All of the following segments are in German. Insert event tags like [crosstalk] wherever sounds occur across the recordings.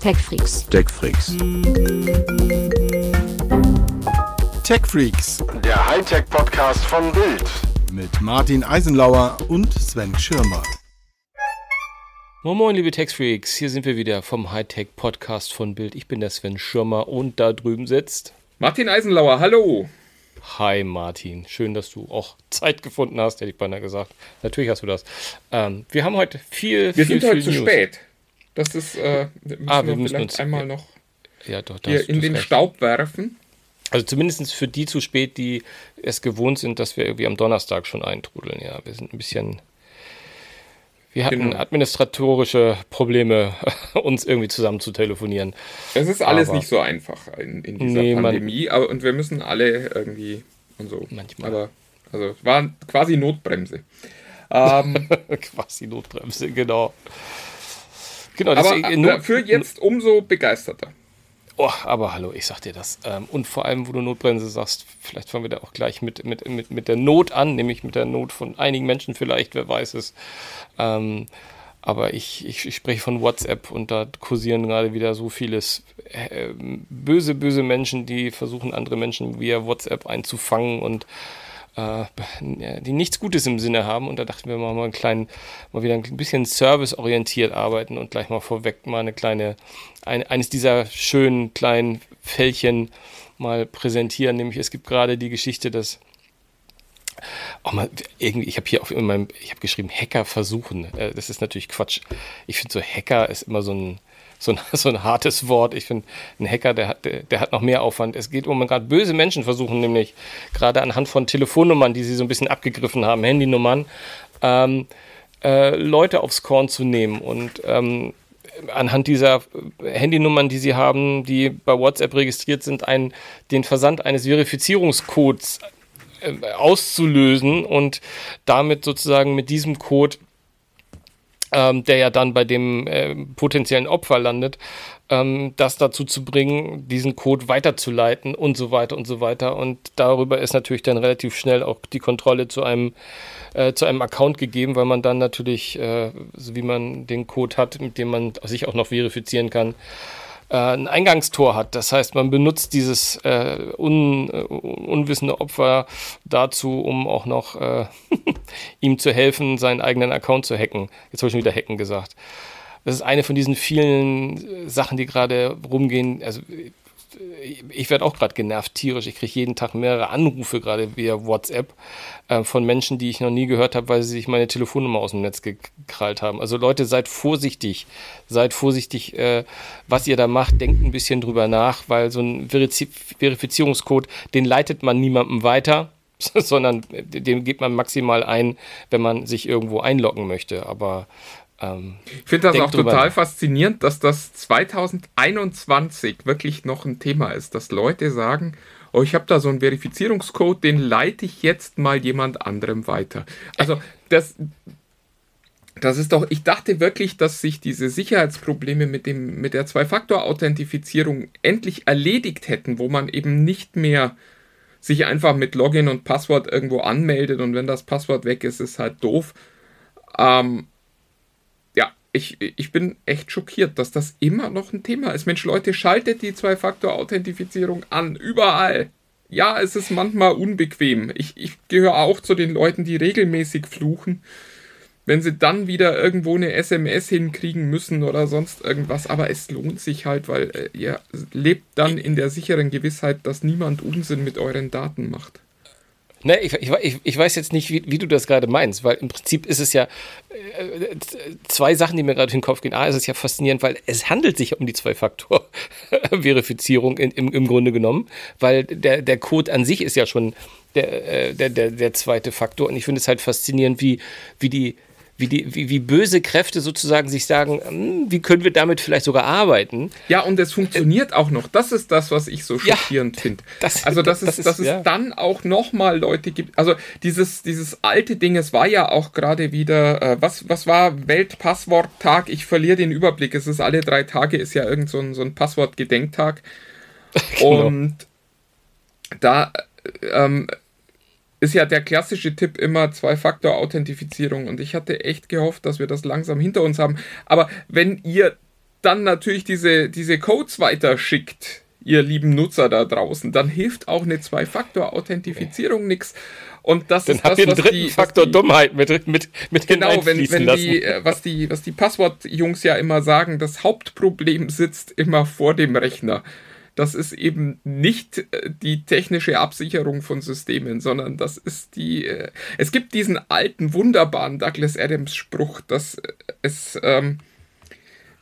TechFreaks. TechFreaks. TechFreaks Der Hightech-Podcast von Bild. mit Martin Eisenlauer und Sven Schirmer. Moin Moin, liebe Techfreaks, hier sind wir wieder vom Hightech Podcast von Bild. Ich bin der Sven Schirmer und da drüben sitzt. Martin Eisenlauer, hallo. Hi Martin, schön, dass du auch Zeit gefunden hast, hätte ich beinahe gesagt. Natürlich hast du das. Ähm, wir haben heute viel, Wir viel, sind heute viel zu News. spät. Das ist, äh, müssen Ah, wir wir müssen vielleicht uns- einmal ja. noch Ja, doch, hier in den recht. Staub werfen. Also zumindest für die zu spät, die es gewohnt sind, dass wir irgendwie am Donnerstag schon eintrudeln. Ja, wir sind ein bisschen. Wir hatten Genau. administratorische Probleme, [laughs] uns irgendwie zusammen zu telefonieren. Es ist alles Aber- nicht so einfach in, in dieser Nee, man- Pandemie, aber, und wir müssen alle irgendwie und so. Manchmal. Aber also es war quasi Notbremse. Ähm, [laughs] Quasi Notbremse, genau. Genau, aber deswegen, Not- dafür jetzt umso begeisterter. Oh, aber hallo, ich sag dir das. Ähm, und vor allem, wo du Notbremse sagst, vielleicht fangen wir da auch gleich mit, mit, mit, mit der Not an, nämlich mit der Not von einigen Menschen vielleicht, wer weiß es. Ähm, aber ich, ich, ich spreche von WhatsApp und da kursieren gerade wieder so vieles äh, böse, böse Menschen, die versuchen, andere Menschen via WhatsApp einzufangen und äh, die nichts Gutes im Sinne haben. Und da dachten wir mal, mal, einen kleinen, mal wieder ein bisschen serviceorientiert arbeiten und gleich mal vorweg mal eine kleine, ein, eines dieser schönen kleinen Fällchen mal präsentieren. Nämlich es gibt gerade die Geschichte, dass auch mal irgendwie, ich habe hier auf in meinem, ich habe geschrieben, Hacker versuchen. Äh, das ist natürlich Quatsch. Ich finde so Hacker ist immer so ein, so ein, so ein hartes Wort. Ich finde, ein Hacker, der hat, der, der hat noch mehr Aufwand. Es geht um gerade böse Menschen versuchen, nämlich gerade anhand von Telefonnummern, die sie so ein bisschen abgegriffen haben, Handynummern, ähm, äh, Leute aufs Korn zu nehmen und ähm, anhand dieser Handynummern, die sie haben, die bei WhatsApp registriert sind, einen, den Versand eines Verifizierungscodes äh, auszulösen und damit sozusagen mit diesem Code, ähm, der ja dann bei dem äh, potenziellen Opfer landet, ähm, das dazu zu bringen, diesen Code weiterzuleiten und so weiter und so weiter. Und darüber ist natürlich dann relativ schnell auch die Kontrolle zu einem äh, zu einem Account gegeben, weil man dann natürlich, äh, so wie man den Code hat, mit dem man sich auch noch verifizieren kann, ein Eingangstor hat. Das heißt, man benutzt dieses äh, un, äh, unwissende Opfer dazu, um auch noch äh, [laughs] ihm zu helfen, seinen eigenen Account zu hacken. Jetzt habe ich schon wieder hacken gesagt. Das ist eine von diesen vielen äh, Sachen, die gerade rumgehen. Also äh, ich werde auch gerade genervt tierisch. Ich kriege jeden Tag mehrere Anrufe gerade via WhatsApp äh, von Menschen, die ich noch nie gehört habe, weil sie sich meine Telefonnummer aus dem Netz gekrallt haben. Also Leute, seid vorsichtig. Seid vorsichtig, äh, was ihr da macht. Denkt ein bisschen drüber nach, weil so ein Verifizierungscode, den leitet man niemandem weiter, [laughs] sondern den gibt man maximal ein, wenn man sich irgendwo einloggen möchte. Aber ähm, Ich finde das auch total faszinierend, dass das 2021 wirklich noch ein Thema ist, dass Leute sagen, oh, ich habe da so einen Verifizierungscode, den leite ich jetzt mal jemand anderem weiter. Also das, das ist doch, ich dachte wirklich, dass sich diese Sicherheitsprobleme mit, dem, mit der Zwei-Faktor-Authentifizierung endlich erledigt hätten, wo man eben nicht mehr sich einfach mit Login und Passwort irgendwo anmeldet und wenn das Passwort weg ist, ist halt doof. Ähm, ich, ich bin echt schockiert, dass das immer noch ein Thema ist. Mensch, Leute, schaltet die Zwei-Faktor-Authentifizierung an, überall. Ja, es ist manchmal unbequem. Ich, ich gehöre auch zu den Leuten, die regelmäßig fluchen, wenn sie dann wieder irgendwo eine SMS hinkriegen müssen oder sonst irgendwas. Aber es lohnt sich halt, weil äh, ihr lebt dann in der sicheren Gewissheit, dass niemand Unsinn mit euren Daten macht. Ne, ich, ich, ich, weiß jetzt nicht, wie, wie du das gerade meinst, weil im Prinzip ist es ja äh, zwei Sachen, die mir gerade in den Kopf gehen. A, ist es ja faszinierend, weil es handelt sich um die Zwei-Faktor-Verifizierung im, im Grunde genommen, weil der, der Code an sich ist ja schon der, äh, der, der, der zweite Faktor. Und ich finde es halt faszinierend, wie, wie die wie, die, wie, wie böse Kräfte sozusagen sich sagen, hm, wie können wir damit vielleicht sogar arbeiten? Ja, und es funktioniert auch noch. Das ist das, was ich so Ja, schockierend finde. [laughs] das- Also, dass das es, dass es ja. dann auch nochmal Leute gibt. Also, dieses, dieses alte Ding, es war ja auch gerade wieder, äh, was, was war Weltpassworttag? Ich verliere den Überblick. Es ist alle drei Tage, ist ja irgend so ein, so ein Passwortgedenktag. [laughs] Genau. Und da ähm, ist ja der klassische Tipp immer Zwei-Faktor-Authentifizierung. Und ich hatte echt gehofft, dass wir das langsam hinter uns haben. Aber wenn ihr dann natürlich diese, diese Codes weiterschickt, ihr lieben Nutzer da draußen, dann hilft auch eine Zwei-Faktor-Authentifizierung nichts. Und das Dann ist habt das, ihr was dritten die, Faktor die, Dummheit mit, mit, mit Genau, wenn, wenn lassen. die, äh, was die, was die Passwort-Jungs ja immer sagen, das Hauptproblem sitzt immer vor dem Rechner. Das ist eben nicht äh, die technische Absicherung von Systemen, sondern das ist die. Äh, es gibt diesen alten, wunderbaren Douglas Adams Spruch, dass äh, es ähm,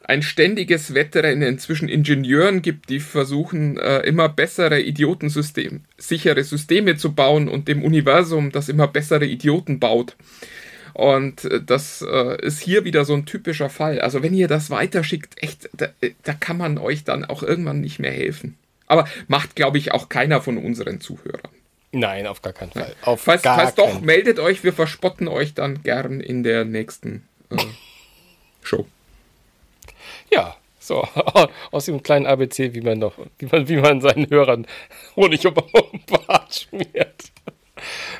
ein ständiges Wettrennen zwischen Ingenieuren gibt, die versuchen, äh, immer bessere Idiotensystem, sichere Systeme zu bauen und dem Universum, das immer bessere Idioten baut. Und äh, das äh, ist hier wieder so ein typischer Fall. Also wenn ihr das weiterschickt, echt, da, äh, da kann man euch dann auch irgendwann nicht mehr helfen. Aber macht, glaube ich, auch keiner von unseren Zuhörern. Nein, auf gar keinen Fall. Auf Falls, gar falls doch, meldet euch, wir verspotten euch dann gern in der nächsten äh, [laughs] Show. Ja, so [laughs] aus dem kleinen ABC, wie man noch, wie man, wie man seinen Hörern Honig um den Bart schmiert.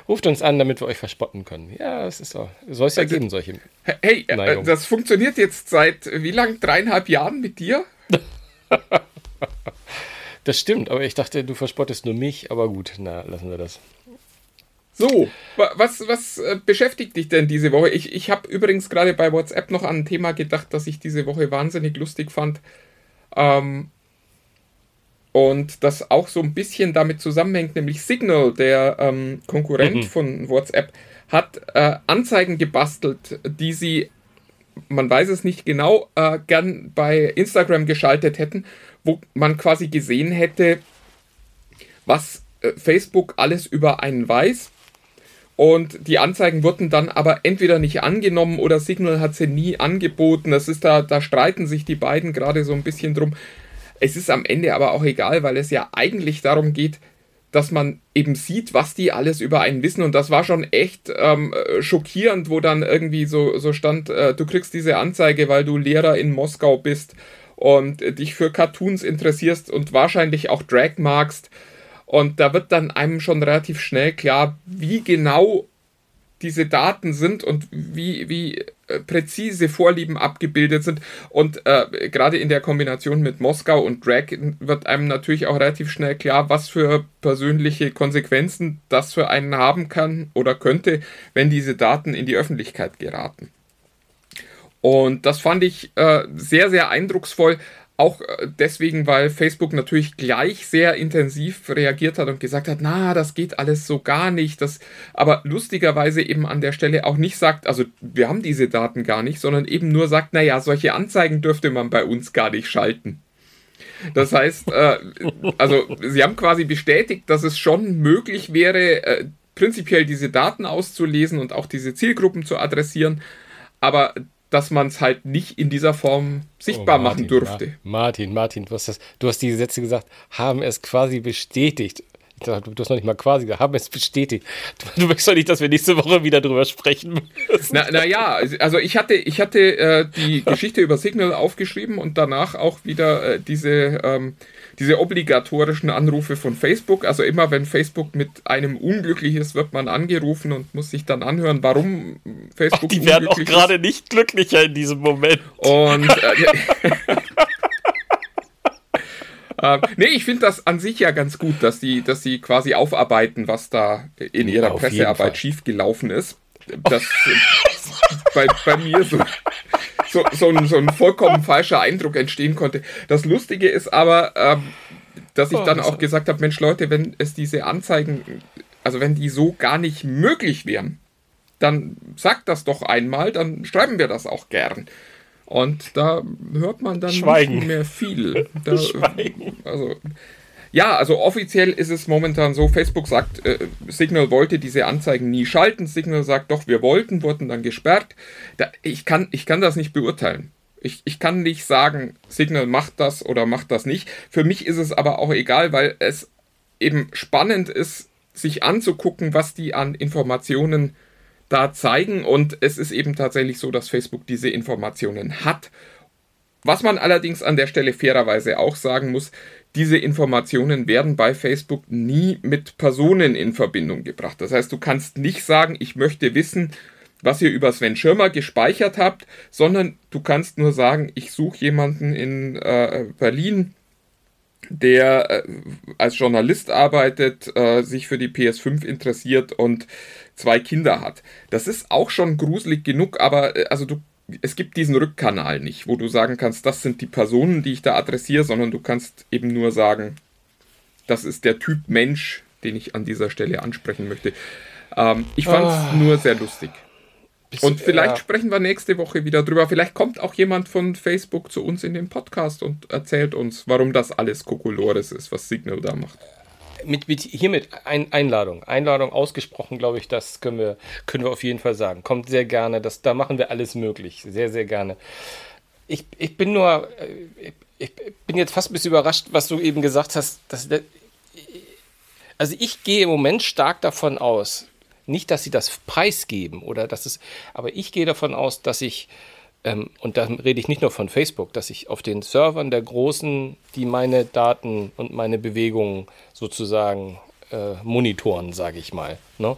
Ruft uns an, damit wir euch verspotten können. Ja, es ist so. Soll es ja geben, solche. Hey, äh, Neigung. das funktioniert jetzt seit äh, wie lang? Dreieinhalb Jahren mit dir? [laughs] Das stimmt, aber ich dachte, du verspottest nur mich, aber gut, na, lassen wir das. So, wa- was, was äh, beschäftigt dich denn diese Woche? Ich, ich habe übrigens gerade bei WhatsApp noch an ein Thema gedacht, das ich diese Woche wahnsinnig lustig fand. Ähm, und das auch so ein bisschen damit zusammenhängt, nämlich Signal, der ähm, Konkurrent Mhm. von WhatsApp, hat äh, Anzeigen gebastelt, die sie, man weiß es nicht genau, äh, gern bei Instagram geschaltet hätten, wo man quasi gesehen hätte, was äh, Facebook alles über einen weiß. Und die Anzeigen wurden dann aber entweder nicht angenommen oder Signal hat sie nie angeboten. Das ist da, da streiten sich die beiden gerade so ein bisschen drum. Es ist am Ende aber auch egal, weil es ja eigentlich darum geht, dass man eben sieht, was die alles über einen wissen. Und das war schon echt ähm, äh, schockierend, wo dann irgendwie so, so stand, äh, du kriegst diese Anzeige, weil du Lehrer in Moskau bist und äh, dich für Cartoons interessierst und wahrscheinlich auch Drag magst. Und da wird dann einem schon relativ schnell klar, wie genau diese Daten sind und wie, wie präzise Vorlieben abgebildet sind. Und äh, gerade in der Kombination mit Moskau und Drag wird einem natürlich auch relativ schnell klar, was für persönliche Konsequenzen das für einen haben kann oder könnte, wenn diese Daten in die Öffentlichkeit geraten. Und das fand ich äh, sehr, sehr eindrucksvoll. Auch äh, deswegen, weil Facebook natürlich gleich sehr intensiv reagiert hat und gesagt hat, na, das geht alles so gar nicht. Das, aber lustigerweise eben an der Stelle auch nicht sagt, also wir haben diese Daten gar nicht, sondern eben nur sagt, naja, solche Anzeigen dürfte man bei uns gar nicht schalten. Das heißt, äh, also sie haben quasi bestätigt, dass es schon möglich wäre, äh, prinzipiell diese Daten auszulesen und auch diese Zielgruppen zu adressieren, aber dass man es halt nicht in dieser Form sichtbar Oh, machen Martin, dürfte. Ma- Martin, Martin, du hast, das, du hast diese Sätze gesagt, haben es quasi bestätigt. Dachte, Du hast noch nicht mal quasi gesagt, haben es bestätigt. Du, du möchtest doch nicht, dass wir nächste Woche wieder drüber sprechen müssen. Na, na ja, also ich hatte, ich hatte äh, die Geschichte über Signal aufgeschrieben und danach auch wieder äh, diese, ähm, diese obligatorischen Anrufe von Facebook. Also immer wenn Facebook mit einem unglücklich ist, wird man angerufen und muss sich dann anhören, warum Facebook Die werden auch gerade nicht glücklicher in diesem Moment. Und äh, [laughs] [laughs] ähm, nee, ich finde das an sich ja ganz gut, dass die, dass sie quasi aufarbeiten, was da in ihrer Auf Pressearbeit schiefgelaufen ist. Das bei, bei mir so, so, so, ein, so ein vollkommen falscher Eindruck entstehen konnte. Das Lustige ist aber, ähm, dass ich dann auch gesagt habe, Mensch Leute, wenn es diese Anzeigen, also wenn die so gar nicht möglich wären, dann sagt das doch einmal, dann schreiben wir das auch gern. Und da hört man dann Schweigen. nicht mehr viel. [laughs] Da, Schweigen. Also, ja, also offiziell ist es momentan so, Facebook sagt, äh, Signal wollte diese Anzeigen nie schalten. Signal sagt, doch, wir wollten, wurden dann gesperrt. Da, ich, kann, ich kann das nicht beurteilen. Ich, ich kann nicht sagen, Signal macht das oder macht das nicht. Für mich ist es aber auch egal, weil es eben spannend ist, sich anzugucken, was die an Informationen da zeigen. Und es ist eben tatsächlich so, dass Facebook diese Informationen hat. Was man allerdings an der Stelle fairerweise auch sagen muss, diese Informationen werden bei Facebook nie mit Personen in Verbindung gebracht. Das heißt, du kannst nicht sagen, ich möchte wissen, was ihr über Sven Schirmer gespeichert habt, sondern du kannst nur sagen, ich suche jemanden in äh, Berlin, der äh, als Journalist arbeitet, äh, sich für die PS5 interessiert und zwei Kinder hat. Das ist auch schon gruselig genug, aber äh, also du, es gibt diesen Rückkanal nicht, wo du sagen kannst, das sind die Personen, die ich da adressiere, sondern du kannst eben nur sagen, das ist der Typ Mensch, den ich an dieser Stelle ansprechen möchte. Ähm, ich fand es oh. nur sehr lustig. Und vielleicht ja. sprechen wir nächste Woche wieder drüber. Vielleicht kommt auch jemand von Facebook zu uns in den Podcast und erzählt uns, warum das alles Kokolores ist, was Signal da macht. Mit, mit hiermit ein, Einladung. Einladung ausgesprochen, glaube ich, das können wir, können wir auf jeden Fall sagen. Kommt sehr gerne. Das, da machen wir alles möglich. Sehr, sehr gerne. Ich, ich bin nur, äh, ich, bin jetzt fast ein bisschen überrascht, was du eben gesagt hast. Dass, also ich gehe im Moment stark davon aus, nicht, dass sie das preisgeben oder dass es, aber ich gehe davon aus, dass ich, ähm, und da rede ich nicht nur von Facebook, dass ich auf den Servern der Großen, die meine Daten und meine Bewegungen sozusagen äh, monitoren, sage ich mal, ne?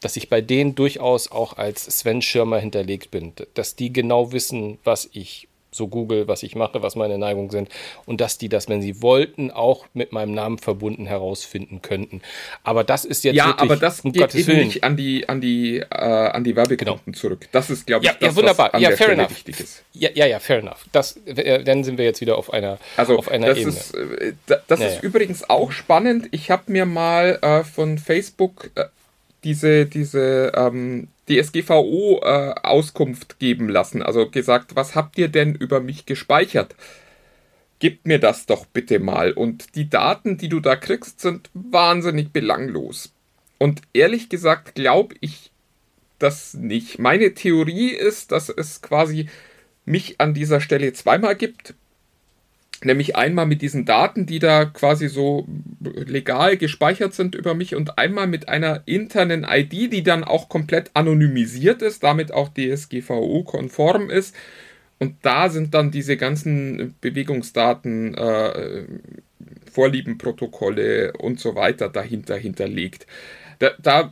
dass ich bei denen durchaus auch als Sven Schirmer hinterlegt bin, dass die genau wissen, was ich so google, was ich mache, was meine Neigungen sind und dass die das, wenn sie wollten, auch mit meinem Namen verbunden herausfinden könnten. Aber das ist jetzt ja, wirklich, aber das um geht Gottes eben Willen. nicht an die an die äh, an die Werbekunden genau. zurück. Das ist, glaube ich, ja, das, ja, wunderbar. ja, der fair Stelle enough. wichtig ist. Ja, ja, ja, fair enough. Das, äh, dann sind wir jetzt wieder auf einer also auf einer das Ebene. Ist, äh, das naja. ist übrigens auch spannend. Ich habe mir mal äh, von Facebook äh, diese diese ähm, DSGVO-Auskunft äh, geben lassen. Also gesagt, was habt ihr denn über mich gespeichert? Gebt mir das doch bitte mal. Und die Daten, die du da kriegst, sind wahnsinnig belanglos. Und ehrlich gesagt glaube ich das nicht. Meine Theorie ist, dass es quasi mich an dieser Stelle zweimal gibt. Nämlich einmal mit diesen Daten, die da quasi so legal gespeichert sind über mich und einmal mit einer internen ID, die dann auch komplett anonymisiert ist, damit auch DSGVO-konform ist. Und da sind dann diese ganzen Bewegungsdaten, äh, Vorliebenprotokolle und so weiter dahinter hinterlegt. Da, da,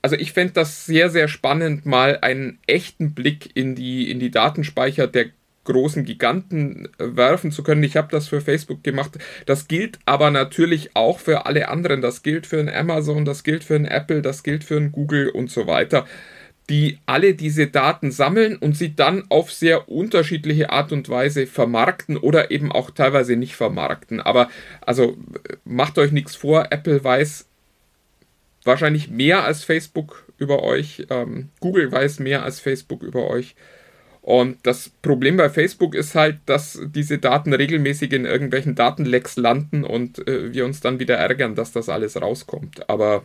also ich fände das sehr, sehr spannend, mal einen echten Blick in die, in die Datenspeicher der großen Giganten äh, werfen zu können. Ich habe das für Facebook gemacht. Das gilt aber natürlich auch für alle anderen. Das gilt für ein Amazon, das gilt für ein Apple, das gilt für ein Google und so weiter die alle diese Daten sammeln und sie dann auf sehr unterschiedliche Art und Weise vermarkten oder eben auch teilweise nicht vermarkten. Aber also macht euch nichts vor, Apple weiß wahrscheinlich mehr als Facebook über euch, ähm, Google weiß mehr als Facebook über euch. Und das Problem bei Facebook ist halt, dass diese Daten regelmäßig in irgendwelchen Datenlecks landen und äh, wir uns dann wieder ärgern, dass das alles rauskommt. Aber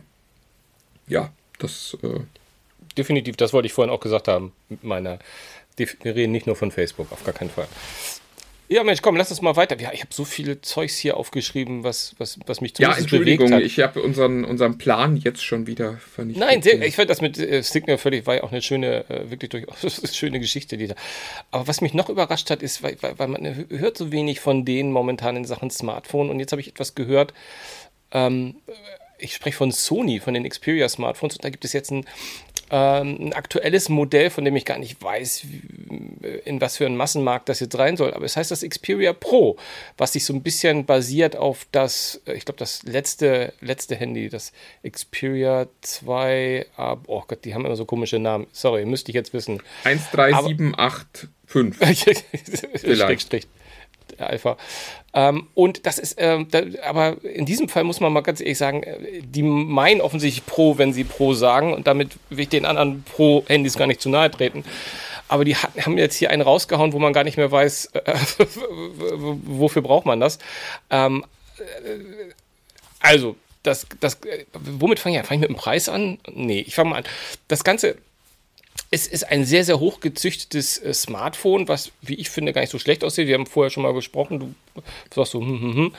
ja, das. Äh Definitiv, das wollte ich vorhin auch gesagt haben mit meiner. Wir reden nicht nur von Facebook, auf gar keinen Fall. Ja, Mensch, komm, lass uns mal weiter. Ja, ich habe so viele Zeugs hier aufgeschrieben, was, was, was mich Ja, Entschuldigung, ich habe unseren, unseren Plan jetzt schon wieder vernichtet. Nein, sehr, ich fand das mit äh, Signal völlig, war ja auch eine schöne, äh, wirklich durchaus [laughs] schöne Geschichte, die da. Aber was mich noch überrascht hat, ist, weil, weil, weil man hört so wenig von denen momentan in Sachen Smartphone und jetzt habe ich etwas gehört, ähm, ich spreche von Sony, von den Xperia Smartphones und da gibt es jetzt ein ein aktuelles Modell, von dem ich gar nicht weiß, in was für einen Massenmarkt das jetzt rein soll. Aber es heißt das Xperia Pro, was sich so ein bisschen basiert auf das, äh, ich glaube, das letzte, letzte Handy, das Xperia 2. Ah, oh Gott, die haben immer so komische Namen. Sorry, müsste ich jetzt wissen. 13785. [laughs] Vielleicht. Alpha. Ähm, und das ist, ähm, da, aber in diesem Fall muss man mal ganz ehrlich sagen, äh, die meinen offensichtlich Pro, wenn sie Pro sagen und damit will ich den anderen Pro-Handys gar nicht zu nahe treten. Aber die haben jetzt hier einen rausgehauen, wo man gar nicht mehr weiß, äh, [laughs] wofür braucht man das. Ähm, äh, also, das, das, äh, womit fange ich an? Fange ich mit dem Preis an? Nee, ich fange mal an. Das Ganze es ist ein sehr, sehr hochgezüchtetes äh, Smartphone, was, wie ich finde, gar nicht so schlecht aussieht. Wir haben vorher schon mal gesprochen, du sagst so, hm, hm, hm.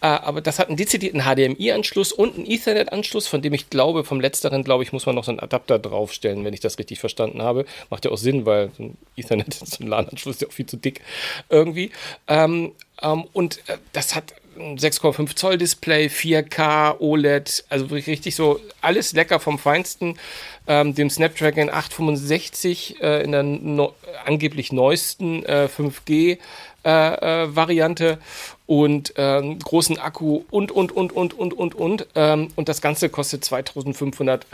Äh, aber das hat einen dezidierten HDMI-Anschluss und einen Ethernet-Anschluss, von dem ich glaube, vom letzteren, glaube ich, muss man noch so einen Adapter draufstellen, wenn ich das richtig verstanden habe. Macht ja auch Sinn, weil so ein Ethernet, [laughs] so ein LAN-Anschluss ist ja auch viel zu dick irgendwie. Ähm, ähm, und äh, das hat 6,5 Zoll Display, 4K, OLED, also richtig so alles lecker vom Feinsten. Ähm, dem Snapdragon 865 äh, in der no angeblich neuesten äh, 5G äh, äh, Variante und ähm, großen Akku und und und und und und und ähm, und das Ganze kostet 2500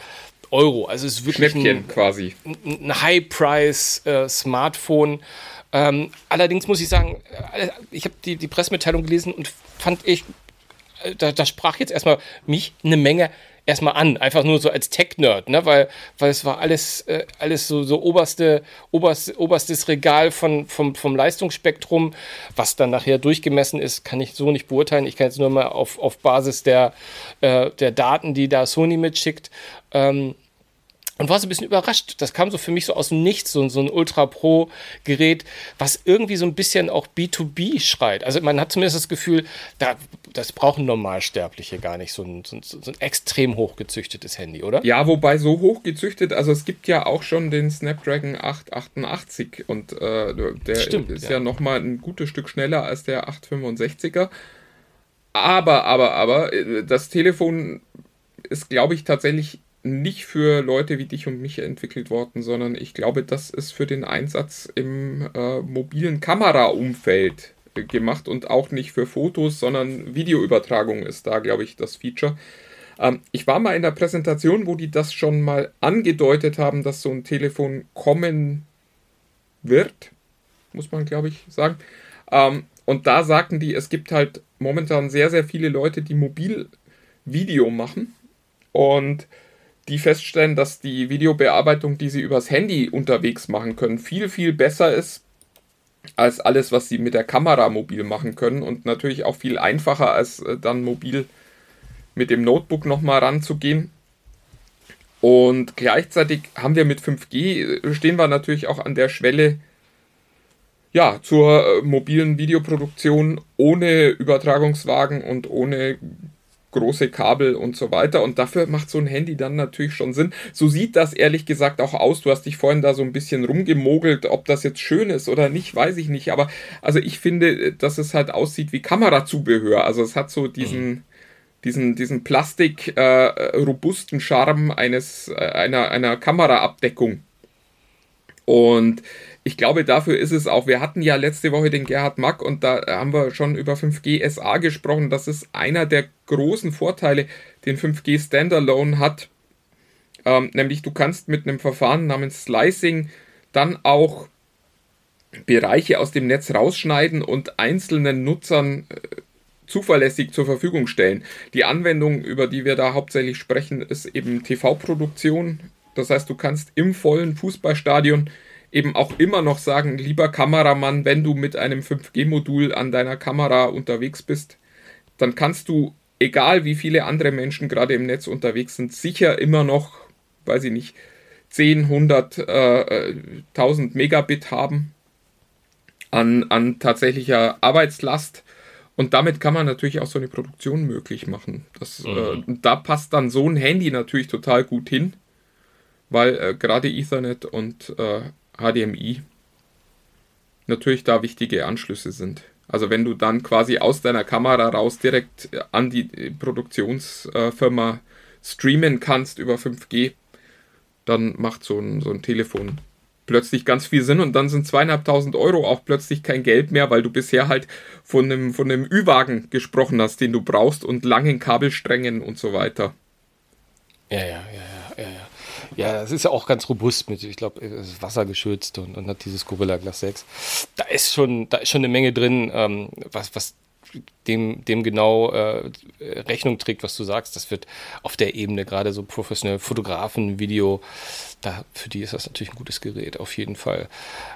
Euro. Also es ist wirklich Schnäppchen ein, quasi. ein High-Price äh, Smartphone. Ähm, allerdings muss ich sagen, äh, ich habe die, die Pressemitteilung gelesen und fand ich, äh, da, da sprach jetzt erstmal mich eine Menge erstmal an, einfach nur so als Tech-Nerd, ne? weil, weil es war alles, äh, alles so, so oberste, oberst, oberstes Regal von, vom, vom Leistungsspektrum. Was dann nachher durchgemessen ist, kann ich so nicht beurteilen. Ich kann jetzt nur mal auf, auf Basis der, äh, der Daten, die da Sony mitschickt, ähm, und war so ein bisschen überrascht. Das kam so für mich so aus dem Nichts, so, so ein Ultra Pro-Gerät, was irgendwie so ein bisschen auch B2B schreit. Also man hat zumindest das Gefühl, da, das brauchen Normalsterbliche gar nicht, so ein, so, ein, so ein extrem hochgezüchtetes Handy, oder? Ja, wobei so hochgezüchtet, also es gibt ja auch schon den Snapdragon 888 und äh, der Stimmt, ist ja, ja nochmal ein gutes Stück schneller als der 865er. Aber, aber, aber, äh, das Telefon ist, glaube ich, tatsächlich nicht für Leute wie dich und mich entwickelt worden, sondern ich glaube, das ist für den Einsatz im äh, mobilen Kameraumfeld gemacht und auch nicht für Fotos, sondern Videoübertragung ist da, glaube ich, das Feature. Ähm, ich war mal in der Präsentation, wo die das schon mal angedeutet haben, dass so ein Telefon kommen wird, muss man, glaube ich, sagen. Ähm, und da sagten die, es gibt halt momentan sehr, sehr viele Leute, die mobil Video machen und die feststellen, dass die Videobearbeitung, die sie übers Handy unterwegs machen können, viel, viel besser ist als alles, was sie mit der Kamera mobil machen können und natürlich auch viel einfacher als äh, dann mobil mit dem Notebook nochmal ranzugehen. Und gleichzeitig haben wir mit 5G, äh, stehen wir natürlich auch an der Schwelle, ja, zur äh, mobilen Videoproduktion ohne Übertragungswagen und ohne große Kabel und so weiter. Und dafür macht so ein Handy dann natürlich schon Sinn. So sieht das ehrlich gesagt auch aus. Du hast dich vorhin da so ein bisschen rumgemogelt. Ob das jetzt schön ist oder nicht, weiß ich nicht. Aber also ich finde, dass es halt aussieht wie Kamerazubehör. Also es hat so diesen. Mhm. Diesen, diesen plastik-robusten äh, Charme eines, äh, einer, einer Kameraabdeckung. Und ich glaube, dafür ist es auch. Wir hatten ja letzte Woche den Gerhard Mack und da haben wir schon über 5G SA gesprochen. Das ist einer der großen Vorteile, den 5G Standalone hat. Ähm, nämlich du kannst mit einem Verfahren namens Slicing dann auch Bereiche aus dem Netz rausschneiden und einzelnen Nutzern äh, zuverlässig zur Verfügung stellen. Die Anwendung, über die wir da hauptsächlich sprechen, ist eben TV-Produktion. Das heißt, du kannst im vollen Fußballstadion eben auch immer noch sagen, lieber Kameramann, wenn du mit einem 5G-Modul an deiner Kamera unterwegs bist, dann kannst du, egal wie viele andere Menschen gerade im Netz unterwegs sind, sicher immer noch, weiß ich nicht, 10, 100, äh, 1000 Megabit haben an, an tatsächlicher Arbeitslast. Und damit kann man natürlich auch so eine Produktion möglich machen. Das, äh, mhm. äh, da passt dann so ein Handy natürlich total gut hin, weil äh, gerade Ethernet und äh, HDMI natürlich da wichtige Anschlüsse sind. Also wenn du dann quasi aus deiner Kamera raus direkt an die Produktionsfirma streamen kannst über 5G, dann macht so ein, so ein Telefon plötzlich ganz viel Sinn und dann sind zweieinhalbtausend Euro auch plötzlich kein Geld mehr, weil du bisher halt von einem, von einem Ü-Wagen gesprochen hast, den du brauchst und langen Kabelsträngen und so weiter. Ja, ja, ja, ja, ja. Ja, es ist ja auch ganz robust mit, ich glaube, es ist wassergeschützt und, und hat dieses Gorilla Glass 6. Da ist schon, da ist schon eine Menge drin, ähm, was, was dem, dem genau äh, Rechnung trägt, was du sagst. Das wird auf der Ebene gerade so professionelle Fotografen, Video, da, für die ist das natürlich ein gutes Gerät, auf jeden Fall.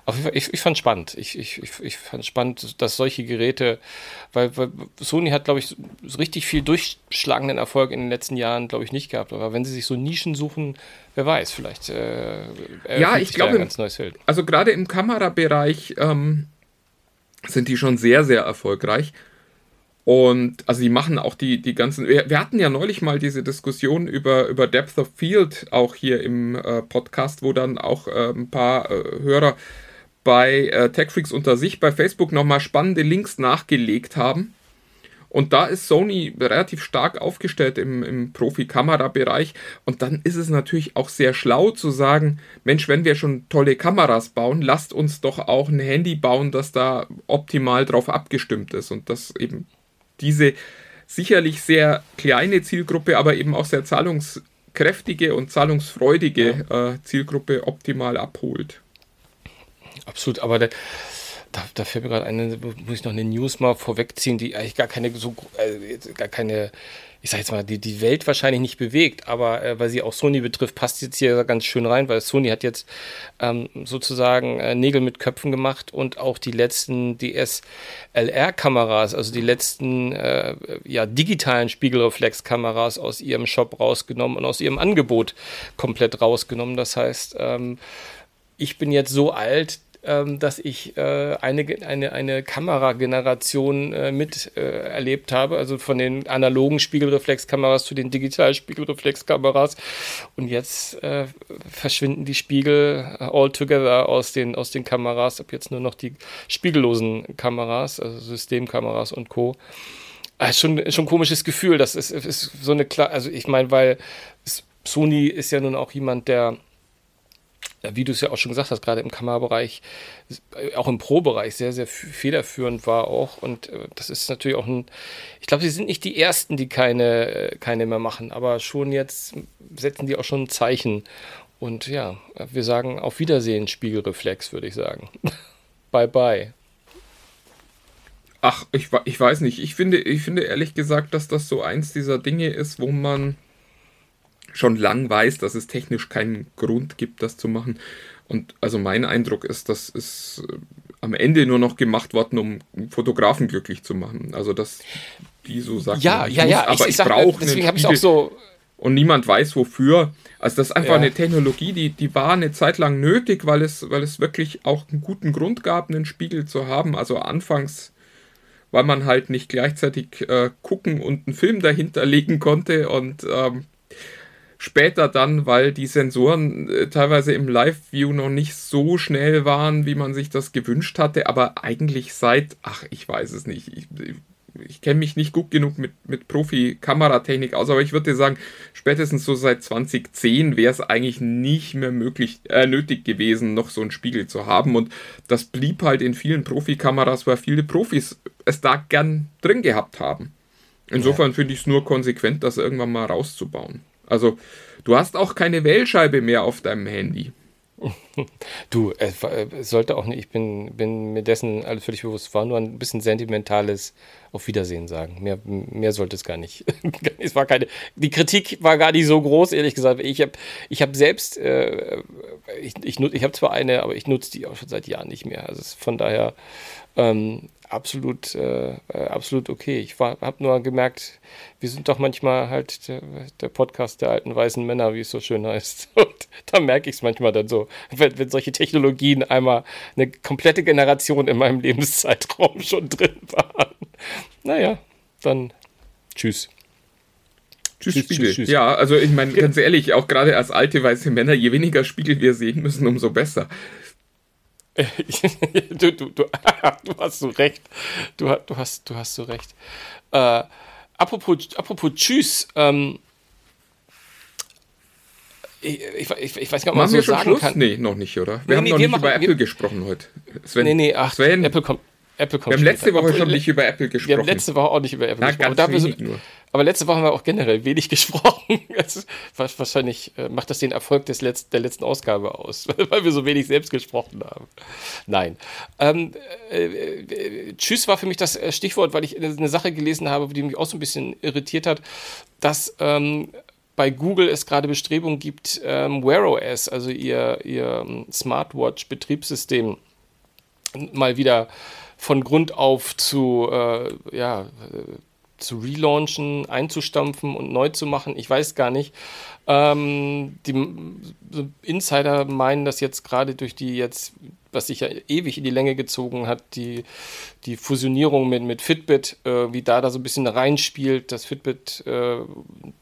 Auf jeden Fall ich, ich fand spannend. Ich, ich, ich fand spannend, dass solche Geräte, weil, weil Sony hat, glaube ich, so richtig viel durchschlagenden Erfolg in den letzten Jahren, glaube ich, nicht gehabt. Aber wenn sie sich so Nischen suchen, wer weiß, vielleicht äh, ja, ich glaube, ein ganz neues Feld. Also gerade im Kamerabereich ähm, sind die schon sehr, sehr erfolgreich. Und also die machen auch die, die ganzen. Wir, wir, hatten ja neulich mal diese Diskussion über, über Depth of Field auch hier im äh, Podcast, wo dann auch äh, ein paar äh, Hörer bei äh, TechFreaks unter sich bei Facebook nochmal spannende Links nachgelegt haben. Und da ist Sony relativ stark aufgestellt im, im Profi-Kamera-Bereich. Und dann ist es natürlich auch sehr schlau zu sagen, Mensch, wenn wir schon tolle Kameras bauen, lasst uns doch auch ein Handy bauen, das da optimal drauf abgestimmt ist. Und das eben diese sicherlich sehr kleine Zielgruppe, aber eben auch sehr zahlungskräftige und zahlungsfreudige ja. äh, Zielgruppe optimal abholt. Absolut, aber der, da, da fällt mir gerade eine, muss ich noch eine News mal vorwegziehen, die eigentlich gar keine so äh, gar keine, ich sag jetzt mal, die die Welt wahrscheinlich nicht bewegt, aber äh, weil sie auch Sony betrifft, passt jetzt hier ganz schön rein, weil Sony hat jetzt ähm, sozusagen äh, Nägel mit Köpfen gemacht und auch die letzten DSLR-Kameras, also die letzten äh, ja, digitalen Spiegelreflexkameras aus ihrem Shop rausgenommen und aus ihrem Angebot komplett rausgenommen. Das heißt, ähm, ich bin jetzt so alt, ähm, dass ich äh, eine, eine, eine Kamerageneration äh, mit äh, erlebt habe, also von den analogen Spiegelreflexkameras zu den digitalen Spiegelreflexkameras. Und jetzt äh, verschwinden die Spiegel altogether aus den, aus den Kameras. Ab jetzt nur noch die spiegellosen Kameras, also Systemkameras und Co. Ah, schon, schon ein komisches Gefühl. Das ist, ist so eine klar, also ich meine, weil Sony ist ja nun auch jemand, der wie du es ja auch schon gesagt hast, gerade im Kamerabereich, auch im Pro-Bereich sehr, sehr federführend war auch. Und äh, das ist natürlich auch ein, ich glaube, sie sind nicht die Ersten, die keine, äh, keine mehr machen, aber schon jetzt setzen die auch schon ein Zeichen. Und ja, wir sagen auf Wiedersehen, Spiegelreflex, würde ich sagen. [laughs] bye bye. Ach, ich, ich weiß nicht. Ich finde, ich finde ehrlich gesagt, dass das so eins dieser Dinge ist, wo man schon lang weiß, dass es technisch keinen Grund gibt, das zu machen. Und also mein Eindruck ist, das ist äh, am Ende nur noch gemacht worden, um Fotografen glücklich zu machen. Also dass die so sagen, ja, ja, ja, aber ich, ich, ich brauche deswegen habe ich auch so und niemand weiß wofür. Also das ist einfach ja. eine Technologie, die, die war eine Zeit lang nötig, weil es, weil es wirklich auch einen guten Grund gab, einen Spiegel zu haben. Also anfangs, weil man halt nicht gleichzeitig äh, gucken und einen Film dahinter legen konnte und ähm, Später dann, weil die Sensoren äh, teilweise im Live-View noch nicht so schnell waren, wie man sich das gewünscht hatte, aber eigentlich seit, ach, ich weiß es nicht, ich, ich kenne mich nicht gut genug mit, mit Profi-Kameratechnik aus, aber ich würde sagen, spätestens so seit 2010 wäre es eigentlich nicht mehr möglich, äh, nötig gewesen, noch so einen Spiegel zu haben. Und das blieb halt in vielen Profikameras, weil viele Profis es da gern drin gehabt haben. Insofern ja. finde ich es nur konsequent, das irgendwann mal rauszubauen. Also, du hast auch keine Wählscheibe mehr auf deinem Handy. [laughs] Du, es, sollte auch nicht, ich bin, bin mir dessen alles völlig bewusst, war nur ein bisschen sentimentales Auf Wiedersehen sagen. Mehr, mehr sollte es gar nicht. [laughs] es war keine, die Kritik war gar nicht so groß, ehrlich gesagt. Ich habe ich hab selbst, äh, ich, ich, ich habe zwar eine, aber ich nutze die auch schon seit Jahren nicht mehr. Also von daher ähm, absolut, äh, äh, absolut okay. Ich habe nur gemerkt, wir sind doch manchmal halt der, der, Podcast der alten weißen Männer, wie es so schön heißt. [laughs] Und da merke ich es manchmal dann so, wenn, wenn, solche Technologien einmal eine komplette Generation in meinem Lebenszeitraum [laughs] schon drin waren. Naja, dann tschüss. Tschüss, tschüss, Spiegel. Tschüss, Ja, also ich meine, ganz ehrlich, auch gerade als alte weiße Männer, je weniger Spiegel wir sehen müssen, umso besser. [laughs] du, du, du, [laughs] du, hast so recht. Du, du, hast, du hast so recht. Äh, apropos, apropos Tschüss. Ähm, ich, ich, ich, weiß gar nicht, ob man so wir schon sagen Schluss? kann. Nee, noch nicht, oder? Wir nee, haben nee, noch wir nicht machen, über Apple wir, gesprochen heute. Sven, nee, nee, ach, Sven, Apple kommt, Apple kommt wir haben letzte Woche schon nicht über Apple gesprochen. Wir haben letzte Woche auch nicht über Apple Na, gesprochen. Ganz wenig nur. Aber letzte Woche haben wir auch generell wenig [laughs] gesprochen. wahrscheinlich äh, macht das den Erfolg des Letz der letzten Ausgabe aus, [laughs] weil wir so wenig selbst gesprochen haben. Nein. Ähm, äh, äh, Tschüss war für mich das äh, Stichwort, weil ich eine Sache gelesen habe, die mich auch so ein bisschen irritiert hat, dass ähm, bei Google es gerade Bestrebungen gibt, ähm, Wear OS, also ihr, ihr ähm, Smartwatch-Betriebssystem, mal wieder von Grund auf zu, äh, ja, zu relaunchen, einzustampfen und neu zu machen. Ich weiß gar nicht. Ähm, die Insider meinen, dass jetzt gerade durch die jetzt was sich ja ewig in die Länge gezogen hat, die, die Fusionierung mit, mit Fitbit, äh, wie da da so ein bisschen reinspielt, dass Fitbit, äh,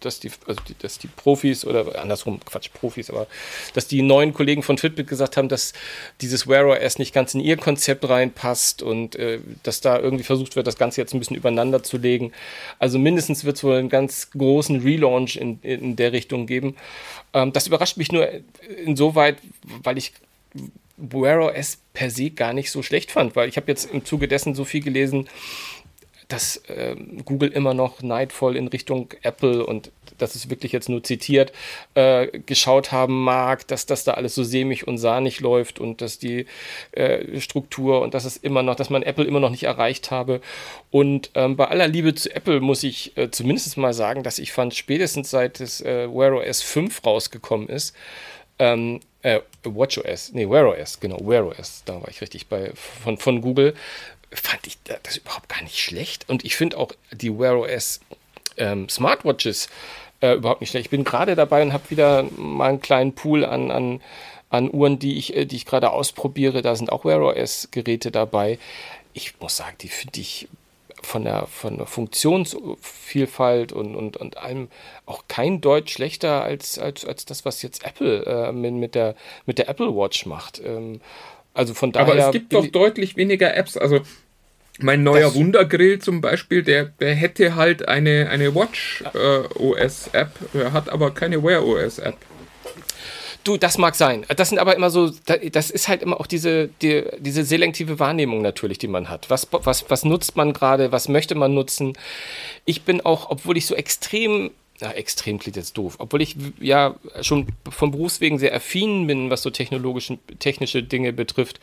dass, die, also die, dass die Profis oder andersrum, Quatsch, Profis, aber dass die neuen Kollegen von Fitbit gesagt haben, dass dieses Wear OS nicht ganz in ihr Konzept reinpasst und äh, dass da irgendwie versucht wird, das Ganze jetzt ein bisschen übereinander zu legen. Also mindestens wird es wohl einen ganz großen Relaunch in, in der Richtung geben. Ähm, das überrascht mich nur insoweit, weil ich Wear OS per se gar nicht so schlecht fand, weil ich habe jetzt im Zuge dessen so viel gelesen, dass äh, Google immer noch neidvoll in Richtung Apple und das ist wirklich jetzt nur zitiert, äh, geschaut haben mag, dass das da alles so sämig und sahnig läuft und dass die äh, Struktur und dass es immer noch, dass man Apple immer noch nicht erreicht habe. Und ähm, bei aller Liebe zu Apple muss ich äh, zumindest mal sagen, dass ich fand, spätestens seit das äh, Wear OS 5 rausgekommen ist, ähm, äh, WatchOS, nee, Wear OS, genau, Wear OS, da war ich richtig bei, von, von Google, fand ich das überhaupt gar nicht schlecht. Und ich finde auch die Wear OS ähm, Smartwatches äh, überhaupt nicht schlecht. Ich bin gerade dabei und habe wieder mal einen kleinen Pool an, an, an Uhren, die ich, äh, die ich gerade ausprobiere. Da sind auch Wear OS Geräte dabei. Ich muss sagen, die finde ich von der, von der Funktionsvielfalt und, und, und allem auch kein Deut schlechter als, als, als das, was jetzt Apple äh, mit, mit, der, mit der Apple Watch macht. Ähm, also von daher. Aber es gibt doch deutlich weniger Apps. Also mein neuer das Wundergrill zum Beispiel, der, der hätte halt eine, eine Watch äh, OS App, er hat aber keine Wear OS App. Du, das mag sein. Das sind aber immer so, das ist halt immer auch diese, die, diese selektive Wahrnehmung natürlich, die man hat. Was, was, was nutzt man gerade, was möchte man nutzen? Ich bin auch, obwohl ich so extrem na, extrem klingt jetzt doof. Obwohl ich ja schon vom Berufswegen sehr affin bin, was so technologische, technische Dinge betrifft.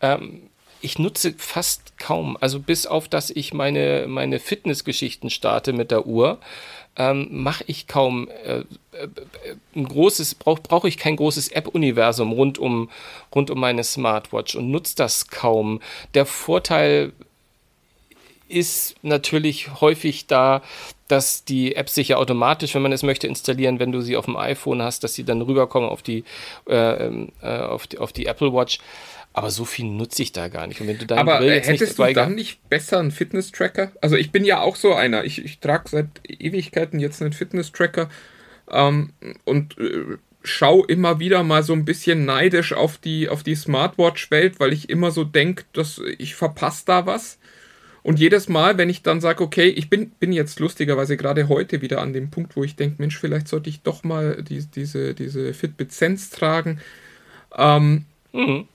Ähm, ich nutze fast kaum, also bis auf, dass ich meine, meine Fitnessgeschichten starte mit der Uhr, ähm, mache ich kaum äh, äh, ein großes, brauche brauch ich kein großes App-Universum rund um, rund um meine Smartwatch und nutze das kaum. Der Vorteil ist natürlich häufig da, dass die Apps sich ja automatisch, wenn man es möchte, installieren, wenn du sie auf dem iPhone hast, dass sie dann rüberkommen auf die, äh, ähm, äh, auf die, auf die Apple Watch. Aber so viel nutze ich da gar nicht. Und wenn du Aber Grill jetzt hättest du dann nicht besser einen Fitness-Tracker? Also ich bin ja auch so einer. Ich, ich trage seit Ewigkeiten jetzt einen Fitness-Tracker ähm, und äh, schaue immer wieder mal so ein bisschen neidisch auf die, auf die Smartwatch-Welt, weil ich immer so denke, dass ich verpasse da was. Und jedes Mal, wenn ich dann sage, okay, ich bin, bin jetzt lustigerweise gerade heute wieder an dem Punkt, wo ich denke, Mensch, vielleicht sollte ich doch mal die, diese, diese Fitbit Sense tragen. Ähm, mhm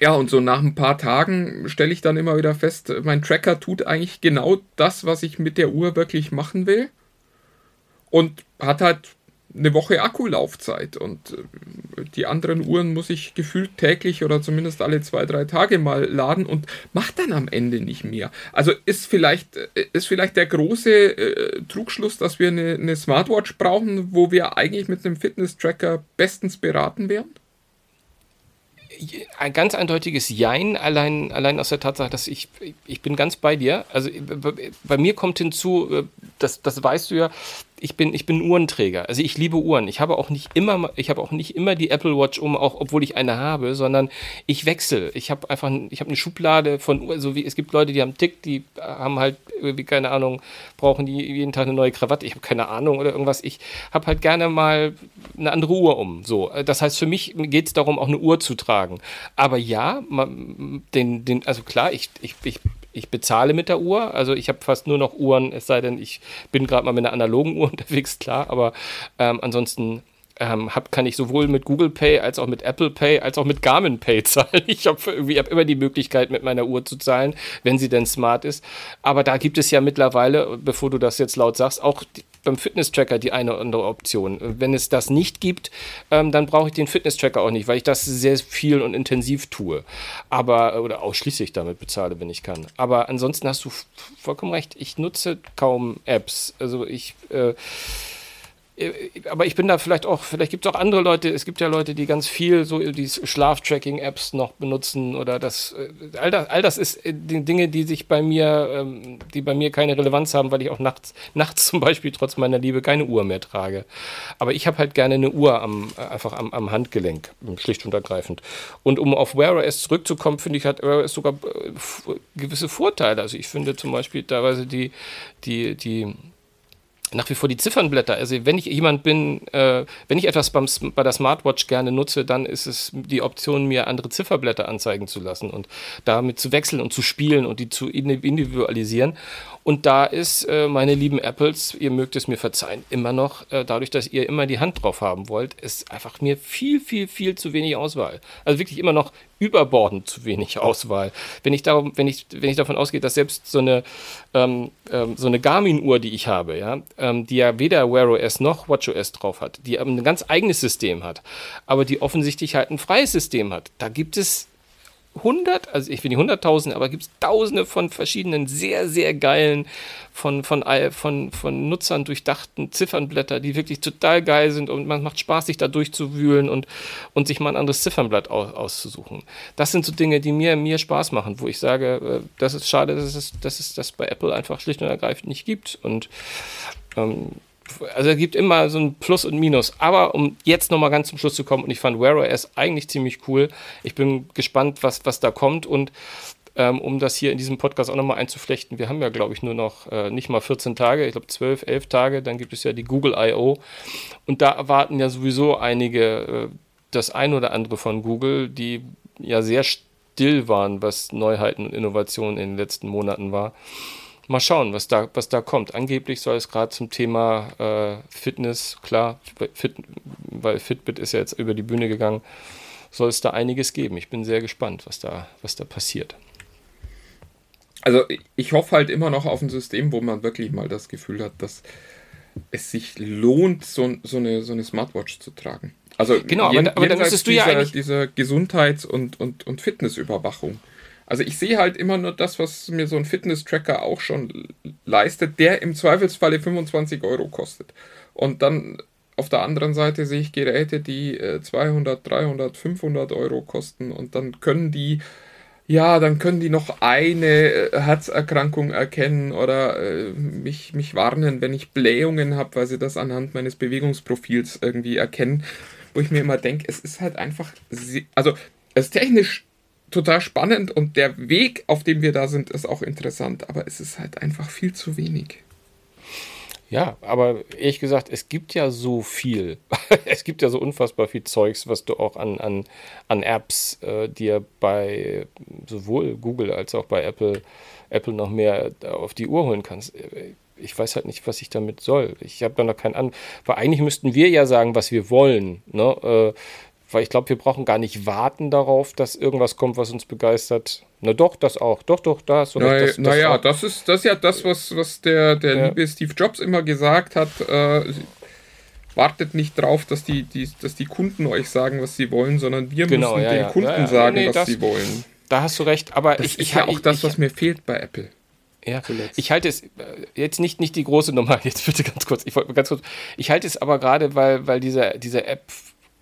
ja, und so nach ein paar Tagen stelle ich dann immer wieder fest, mein Tracker tut eigentlich genau das, was ich mit der Uhr wirklich machen will. Und hat halt eine Woche Akkulaufzeit. Und äh, die anderen Uhren muss ich gefühlt täglich oder zumindest alle zwei, drei Tage mal laden und macht dann am Ende nicht mehr. Also ist vielleicht, äh, ist vielleicht der große äh, Trugschluss, dass wir eine, eine Smartwatch brauchen, wo wir eigentlich mit einem Fitness-Tracker bestens beraten wären? Ein ganz eindeutiges Jein, allein, allein aus der Tatsache, dass ich, ich bin ganz bei dir. Also bei mir kommt hinzu, äh, das, das weißt du ja, ich bin, ich bin Uhrenträger. Also ich liebe Uhren. Ich habe auch nicht immer, ich habe auch nicht immer die Apple Watch um, auch obwohl ich eine habe, sondern ich wechsle. Ich habe einfach, ich habe eine Schublade von Uhren, so wie es gibt Leute, die haben Tick, die haben halt irgendwie keine Ahnung, brauchen die jeden Tag eine neue Krawatte. Ich habe keine Ahnung oder irgendwas. Ich habe halt gerne mal eine andere Uhr um. So, das heißt für mich geht es darum, auch eine Uhr zu tragen. Aber ja, den, den, also klar, ich, ich, ich ich bezahle mit der Uhr. Also ich habe fast nur noch Uhren, es sei denn, ich bin gerade mal mit einer analogen Uhr [laughs] unterwegs, klar. Aber ähm, ansonsten ähm, hab, kann ich sowohl mit Google Pay als auch mit Apple Pay als auch mit Garmin Pay [laughs] zahlen. Ich habe hab immer die Möglichkeit, mit meiner Uhr zu zahlen, wenn sie denn smart ist. Aber da gibt es ja mittlerweile, bevor du das jetzt laut sagst, auch die, beim Fitness-Tracker die eine oder andere Option. Wenn es das nicht gibt, ähm, dann brauche ich den Fitness-Tracker auch nicht, weil ich das sehr viel und intensiv tue. Aber, oder ausschließlich damit bezahle, wenn ich kann. Aber ansonsten hast du vollkommen recht, ich nutze kaum Apps. Also ich. Äh, äh, aber ich bin da vielleicht auch, vielleicht gibt es auch andere Leute, es gibt ja Leute, die ganz viel so die Schlaftracking-Apps noch benutzen oder das, äh, all das, all das ist äh, die Dinge, die sich bei mir, ähm, die bei mir keine Relevanz haben, weil ich auch nachts, nachts [laughs] zum Beispiel trotz meiner Liebe keine Uhr mehr trage. Aber ich habe halt gerne eine Uhr am, einfach am, am Handgelenk, schlicht und ergreifend. Und um auf Wear OS zurückzukommen, finde ich, hat Wear OS sogar gewisse Vorteile. Also ich finde zum Beispiel teilweise die, die, die nach wie vor die Ziffernblätter. Also wenn ich jemand bin, äh, wenn ich etwas beim, bei der Smartwatch gerne nutze, dann ist es die Option, mir andere Zifferblätter anzeigen zu lassen und damit zu wechseln und zu spielen und die zu individualisieren. Und da ist, äh, meine lieben Apples, ihr mögt es mir verzeihen, immer noch, äh, dadurch, dass ihr immer die Hand drauf haben wollt, ist einfach mir viel, viel, viel zu wenig Auswahl. Also wirklich immer noch überbordend zu wenig Auswahl. Wenn ich, darum, wenn ich, wenn ich davon ausgehe, dass selbst so eine, ähm, ähm, so eine Garmin-Uhr, die ich habe, ja, ähm, die ja weder Wear OS noch WatchOS drauf hat, die ein ganz eigenes System hat, aber die offensichtlich halt ein freies System hat, da gibt es 100, also ich will nicht 100.000, aber gibt es tausende von verschiedenen sehr, sehr geilen, von, von, von, von Nutzern durchdachten Ziffernblätter, die wirklich total geil sind und man macht Spaß, sich da durchzuwühlen und, und sich mal ein anderes Ziffernblatt aus, auszusuchen. Das sind so Dinge, die mir, mir Spaß machen, wo ich sage, äh, das ist schade, dass es, dass es das bei Apple einfach schlicht und ergreifend nicht gibt. Und ähm, also es gibt immer so ein Plus und Minus. Aber um jetzt nochmal ganz zum Schluss zu kommen, und ich fand Wear OS eigentlich ziemlich cool. Ich bin gespannt, was, was da kommt und ähm, um das hier in diesem Podcast auch nochmal einzuflechten, wir haben ja, glaube ich, nur noch äh, nicht mal 14 Tage, ich glaube 12, 11 Tage, dann gibt es ja die Google I.O. Und da erwarten ja sowieso einige äh, das ein oder andere von Google, die ja sehr still waren, was Neuheiten und Innovationen in den letzten Monaten war mal schauen, was da, was da kommt. Angeblich soll es gerade zum Thema äh, Fitness, klar, Fit, weil Fitbit ist ja jetzt über die Bühne gegangen, soll es da einiges geben. Ich bin sehr gespannt, was da, was da passiert. Also ich hoffe halt immer noch auf ein System, wo man wirklich mal das Gefühl hat, dass es sich lohnt, so, so, eine, so eine Smartwatch zu tragen. Also genau, aber, aber dann müsstest du ja eigentlich dieser Gesundheits- und, und, und Fitnessüberwachung. Also ich sehe halt immer nur das, was mir so ein Fitness-Tracker auch schon leistet, der im Zweifelsfalle 25 Euro kostet. Und dann auf der anderen Seite sehe ich Geräte, die 200, 300, 500 Euro kosten und dann können die ja, dann können die noch eine äh, Herzerkrankung erkennen oder äh, mich, mich warnen, wenn ich Blähungen habe, weil sie das anhand meines Bewegungsprofils irgendwie erkennen. Wo ich mir immer denke, es ist halt einfach, also es ist technisch total spannend und der Weg, auf dem wir da sind, ist auch interessant, aber es ist halt einfach viel zu wenig. Ja, aber ehrlich gesagt, es gibt ja so viel. [laughs] es gibt ja so unfassbar viel Zeugs, was du auch an, an, an Apps äh, dir bei sowohl Google als auch bei Apple, Apple noch mehr auf die Uhr holen kannst. Ich weiß halt nicht, was ich damit soll. Ich habe da noch keinen an. Weil eigentlich müssten wir ja sagen, was wir wollen. Ne? Äh, weil ich glaube, wir brauchen gar nicht warten darauf, dass irgendwas kommt, was uns begeistert. Na doch, das auch. Doch, doch, das. Naja, das, das, naja, das, ist, das ist ja das, was, was der, der ja. liebe Steve Jobs immer gesagt hat. Äh, wartet nicht drauf, dass die, die, dass die Kunden euch sagen, was sie wollen, sondern wir genau, müssen ja, den ja. Kunden sagen, nee, was das, sie wollen. Da hast du recht, aber das ich, ist ich, ja auch ich, das, was mir fehlt bei Apple. Ja, Zuletzt. ich halte es äh, jetzt nicht, nicht die große Nummer, [laughs] jetzt bitte ganz kurz, ich ganz kurz, ich halte es aber gerade, weil, weil diese, diese App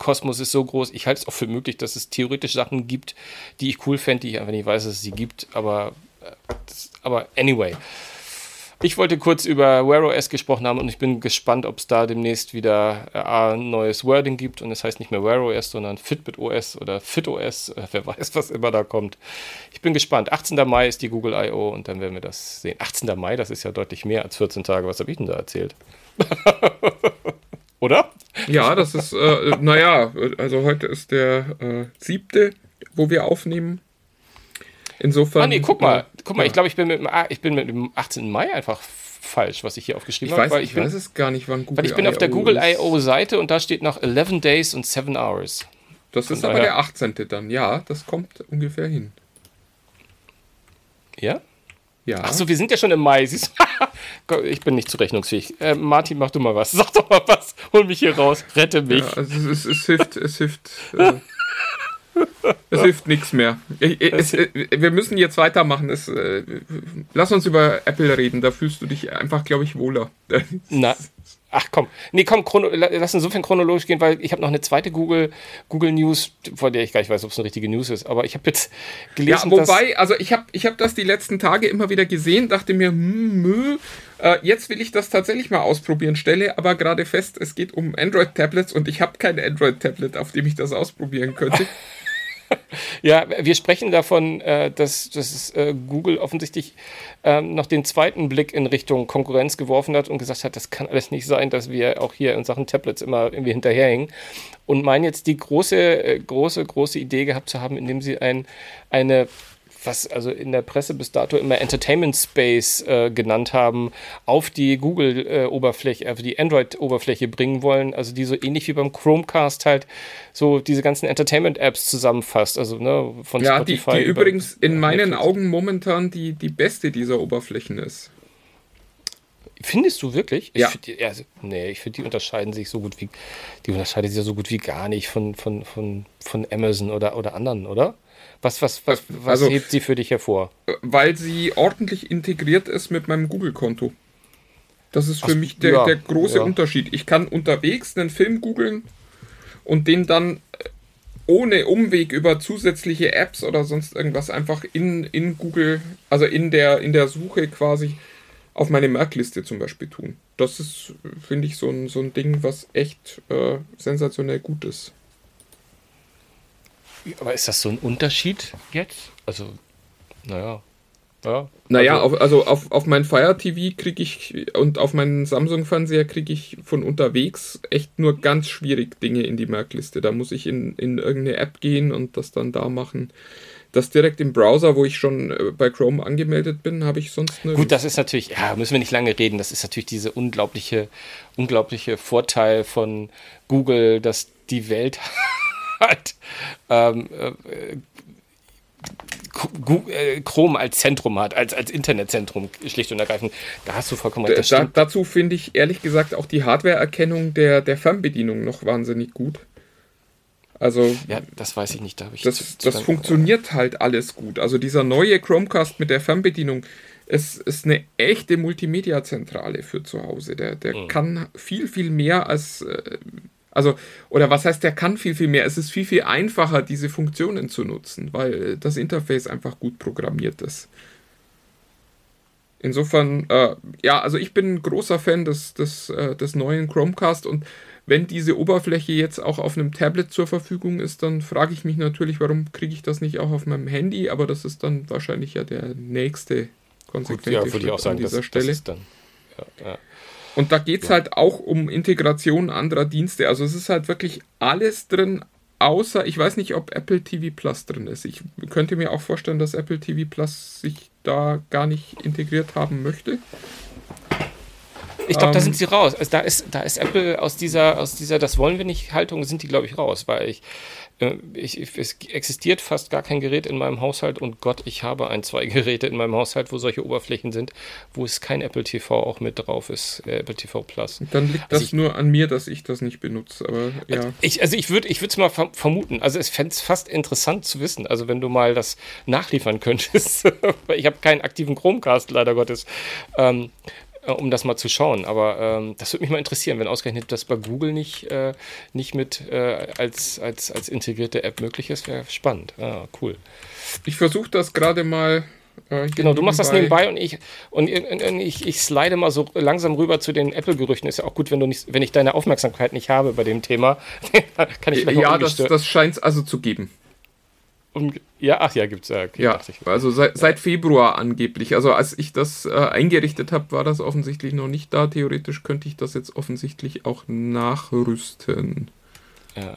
Kosmos ist so groß. Ich halte es auch für möglich, dass es theoretisch Sachen gibt, die ich cool fände, die ich einfach nicht weiß, dass es sie gibt. Aber, äh, das, aber anyway. Ich wollte kurz über Wear OS gesprochen haben und ich bin gespannt, ob es da demnächst wieder äh, ein neues Wording gibt und es heißt nicht mehr Wear OS, sondern Fitbit OS oder Fit OS. Äh, wer [laughs] weiß, was immer da kommt. Ich bin gespannt. 18. Mai ist die Google I.O. und dann werden wir das sehen. 18. Mai, das ist ja deutlich mehr als 14 Tage. Was habe ich denn da erzählt? [laughs] Oder? Ja, das ist, äh, naja, also heute ist der äh, siebte, wo wir aufnehmen. Insofern. Ah, nee, guck mal, guck mal, ja. ich glaube, ich bin mit dem, ich bin mit dem 18. Mai einfach falsch, was ich hier aufgeschrieben habe. Weil ich, bin, weiß es gar nicht, wann Google Weil ich bin auf der Google I.O. Seite und da steht noch 11 Days und 7 Hours. Das Von ist aber der 18. dann, ja, das kommt ungefähr hin. Ja? Ja. Achso, wir sind ja schon im Mai. Ich bin nicht zurechnungsfähig. Äh, Martin, mach du mal was. [laughs] Sag doch mal was. Hol mich hier raus. Rette mich. Ja, also es, es, hilft, es hilft. Äh, [laughs] es hilft nichts mehr. Es, es, wir müssen jetzt weitermachen. Es, äh, lass uns über Apple reden. Da fühlst du dich einfach, glaube ich, wohler. [laughs] Na, ach komm. Nee, komm, chrono, lass insofern chronologisch gehen, weil ich habe noch eine zweite Google, Google News, von der ich gar nicht weiß, ob es eine richtige News ist. Aber ich habe jetzt gelesen, ja, wobei, also ich habe ich hab das die letzten Tage immer wieder gesehen, dachte mir, hm, mö, äh, jetzt will ich das tatsächlich mal ausprobieren, stelle aber gerade fest, es geht um Android-Tablets und ich habe kein Android-Tablet, auf dem ich das ausprobieren könnte. [laughs] [laughs] Ja, wir sprechen davon, äh, dass, dass äh, Google offensichtlich ähm, noch den zweiten Blick in Richtung Konkurrenz geworfen hat und gesagt hat, das kann alles nicht sein, dass wir auch hier in Sachen Tablets immer irgendwie hinterherhängen. Und meinen jetzt die große, äh, große, große Idee gehabt zu haben, indem sie ein, eine was also in der Presse bis dato immer Entertainment Space äh, genannt haben, auf die Google-Oberfläche, äh, auf die Android-Oberfläche bringen wollen, also die so ähnlich wie beim Chromecast halt so diese ganzen Entertainment-Apps zusammenfasst, also ne, von ja, Spotify. Ja, die, die übrigens in meinen Netflix. Augen momentan die, die beste dieser Oberflächen ist. Findest du wirklich? Ja. Ich find, also, nee, ich finde, die unterscheiden sich so gut wie, die unterscheiden sich ja so gut wie gar nicht von, von, von, von Amazon oder, oder anderen, oder? Was, was, was, was also, hebt sie für dich hervor? Weil sie ordentlich integriert ist mit meinem Google-Konto. Das ist für Ach, mich der, ja, der große ja. Unterschied. Ich kann unterwegs einen Film googeln und den dann äh, ohne Umweg über zusätzliche Apps oder sonst irgendwas einfach in, in Google, also in der, in der Suche quasi auf meine Merkliste zum Beispiel tun. Das ist, finde ich, so ein, so ein Ding, was echt äh, sensationell gut ist. Aber ist das so ein Unterschied jetzt? Also, naja. Ja, naja, also, auf, also auf, auf mein Fire TV kriege ich und auf meinen Samsung-Fernseher kriege ich von unterwegs echt nur ganz schwierig Dinge in die Merkliste. Da muss ich in, in irgendeine App gehen und das dann da machen. Das direkt im Browser, wo ich schon äh, bei Chrome angemeldet bin, habe ich sonst eine. Gut, das ist natürlich, ja, müssen wir nicht lange reden. Das ist natürlich diese unglaubliche, unglaubliche Vorteil von Google, dass die Welt [laughs] halt ähm, äh, äh, Chrome als Zentrum hat, als, als Internetzentrum, schlicht und ergreifend. Da hast du vollkommen recht. Da, dazu finde ich ehrlich gesagt auch die Hardware-Erkennung der, der Fernbedienung noch wahnsinnig gut. Also. Ja, das weiß ich nicht. Da ich das zu, zu das funktioniert halt alles gut. Also dieser neue Chromecast mit der Fernbedienung ist, ist eine echte Multimedia-Zentrale für zu Hause. Der, der mhm. kann viel, viel mehr als äh, also, oder was heißt, der kann viel, viel mehr. Es ist viel, viel einfacher, diese Funktionen zu nutzen, weil das Interface einfach gut programmiert ist. Insofern, äh, ja, also ich bin ein großer Fan des, des, äh, des neuen Chromecast und wenn diese Oberfläche jetzt auch auf einem Tablet zur Verfügung ist, dann frage ich mich natürlich, warum kriege ich das nicht auch auf meinem Handy, aber das ist dann wahrscheinlich ja der nächste konsequente Gut, ja, Schritt ich auch sagen, an dieser das, Stelle. Das dann, ja, ja. Und da geht es ja. halt auch um Integration anderer Dienste. Also es ist halt wirklich alles drin, außer ich weiß nicht, ob Apple TV Plus drin ist. Ich könnte mir auch vorstellen, dass Apple TV Plus sich da gar nicht integriert haben möchte. Ich glaube, da sind ähm. sie raus. Also da ist, da ist Apple aus dieser, aus dieser, das wollen wir nicht Haltung, sind die, glaube ich, raus, weil ich äh, ich, es existiert fast gar kein Gerät in meinem Haushalt und Gott, ich habe ein, zwei [laughs] Geräte in meinem Haushalt, wo solche Oberflächen sind, wo es kein Apple TV auch mit drauf ist, äh, Apple TV Plus. Dann liegt also das ich, nur an mir, dass ich das nicht benutze, aber ja. Ich, also ich würde ich es mal vermuten, also es fände es fast interessant zu wissen, also wenn du mal das nachliefern könntest, [laughs] ich habe keinen aktiven Chromecast, leider Gottes, ähm, äh, um das mal zu schauen. Aber ähm, das würde mich mal interessieren, wenn ausgerechnet das bei Google nicht, äh, nicht mit äh, als, als, als integrierte App möglich ist, wäre spannend. Ah, cool. Ich versuche das gerade mal. Äh, genau, du machst das nebenbei und ich und ich, ich slide mal so langsam rüber zu den Apple-Gerüchten. Ist ja auch gut, wenn du nicht, wenn ich deine Aufmerksamkeit nicht habe bei dem Thema, [laughs] kann ich vielleicht Ja, das, das scheint es also zu geben. Um, ja, ach ja, gibt's ja. Okay, ja, also seit, seit, Februar angeblich. Also als ich das äh, eingerichtet habe, war das offensichtlich noch nicht da. Theoretisch könnte ich das jetzt offensichtlich auch nachrüsten. Ja.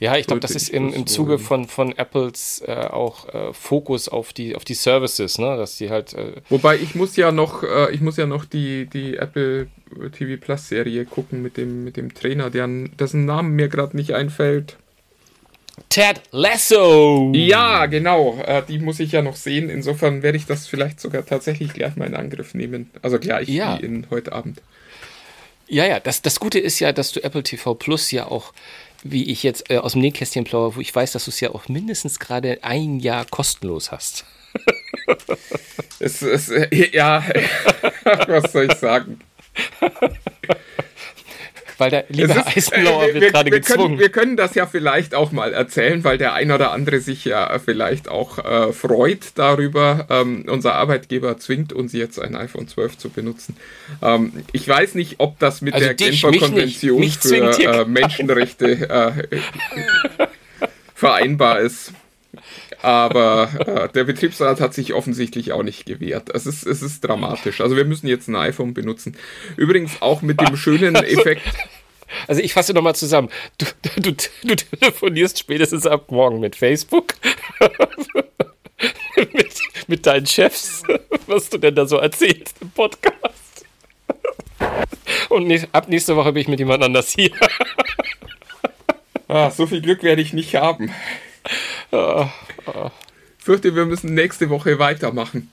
Ja, ich glaube, das ist im, im Zuge von, von Apples äh, auch äh, Fokus auf die, auf die Services, ne? Dass die halt. Äh Wobei ich muss ja noch, äh, ich muss ja noch die, die Apple TV Plus Serie gucken mit dem, mit dem Trainer, deren, dessen Namen mir gerade nicht einfällt. Ted Lasso. Ja, genau. Äh, die muss ich ja noch sehen. Insofern werde ich das vielleicht sogar tatsächlich gleich mal in Angriff nehmen. Also gleich ja. wie in heute Abend. Ja, ja. Das, das Gute ist ja, dass du Apple TV Plus ja auch, wie ich jetzt äh, aus dem Nähkästchen plaue, wo ich weiß, dass du es ja auch mindestens gerade ein Jahr kostenlos hast. [laughs] es, es, ja, [laughs] was soll ich sagen? [laughs] weil der liebe ist, Eisenlauer äh, wird wir, gerade wir, gezwungen. können, wir können das ja vielleicht auch mal erzählen, weil der ein oder andere sich ja vielleicht auch äh, freut darüber. Ähm, unser Arbeitgeber zwingt uns jetzt ein iPhone 12 zu benutzen. Ähm, ich weiß nicht, ob das mit Also der dich, Genfer nicht. Konvention Mich für äh. Menschenrechte äh, [laughs] vereinbar ist. Aber äh, der Betriebsrat hat sich offensichtlich auch nicht gewehrt. Es ist, es ist dramatisch. Also wir müssen jetzt ein iPhone benutzen. Übrigens auch mit dem schönen Effekt. Also ich fasse nochmal zusammen. Du, du, du telefonierst spätestens ab morgen mit Facebook, [laughs] mit, mit deinen Chefs, was du denn da so erzählst im Podcast. Und näch- ab nächste Woche bin ich mit jemand anders hier. Ah, so viel Glück werde ich nicht haben. Fürchte, wir müssen nächste Woche weitermachen.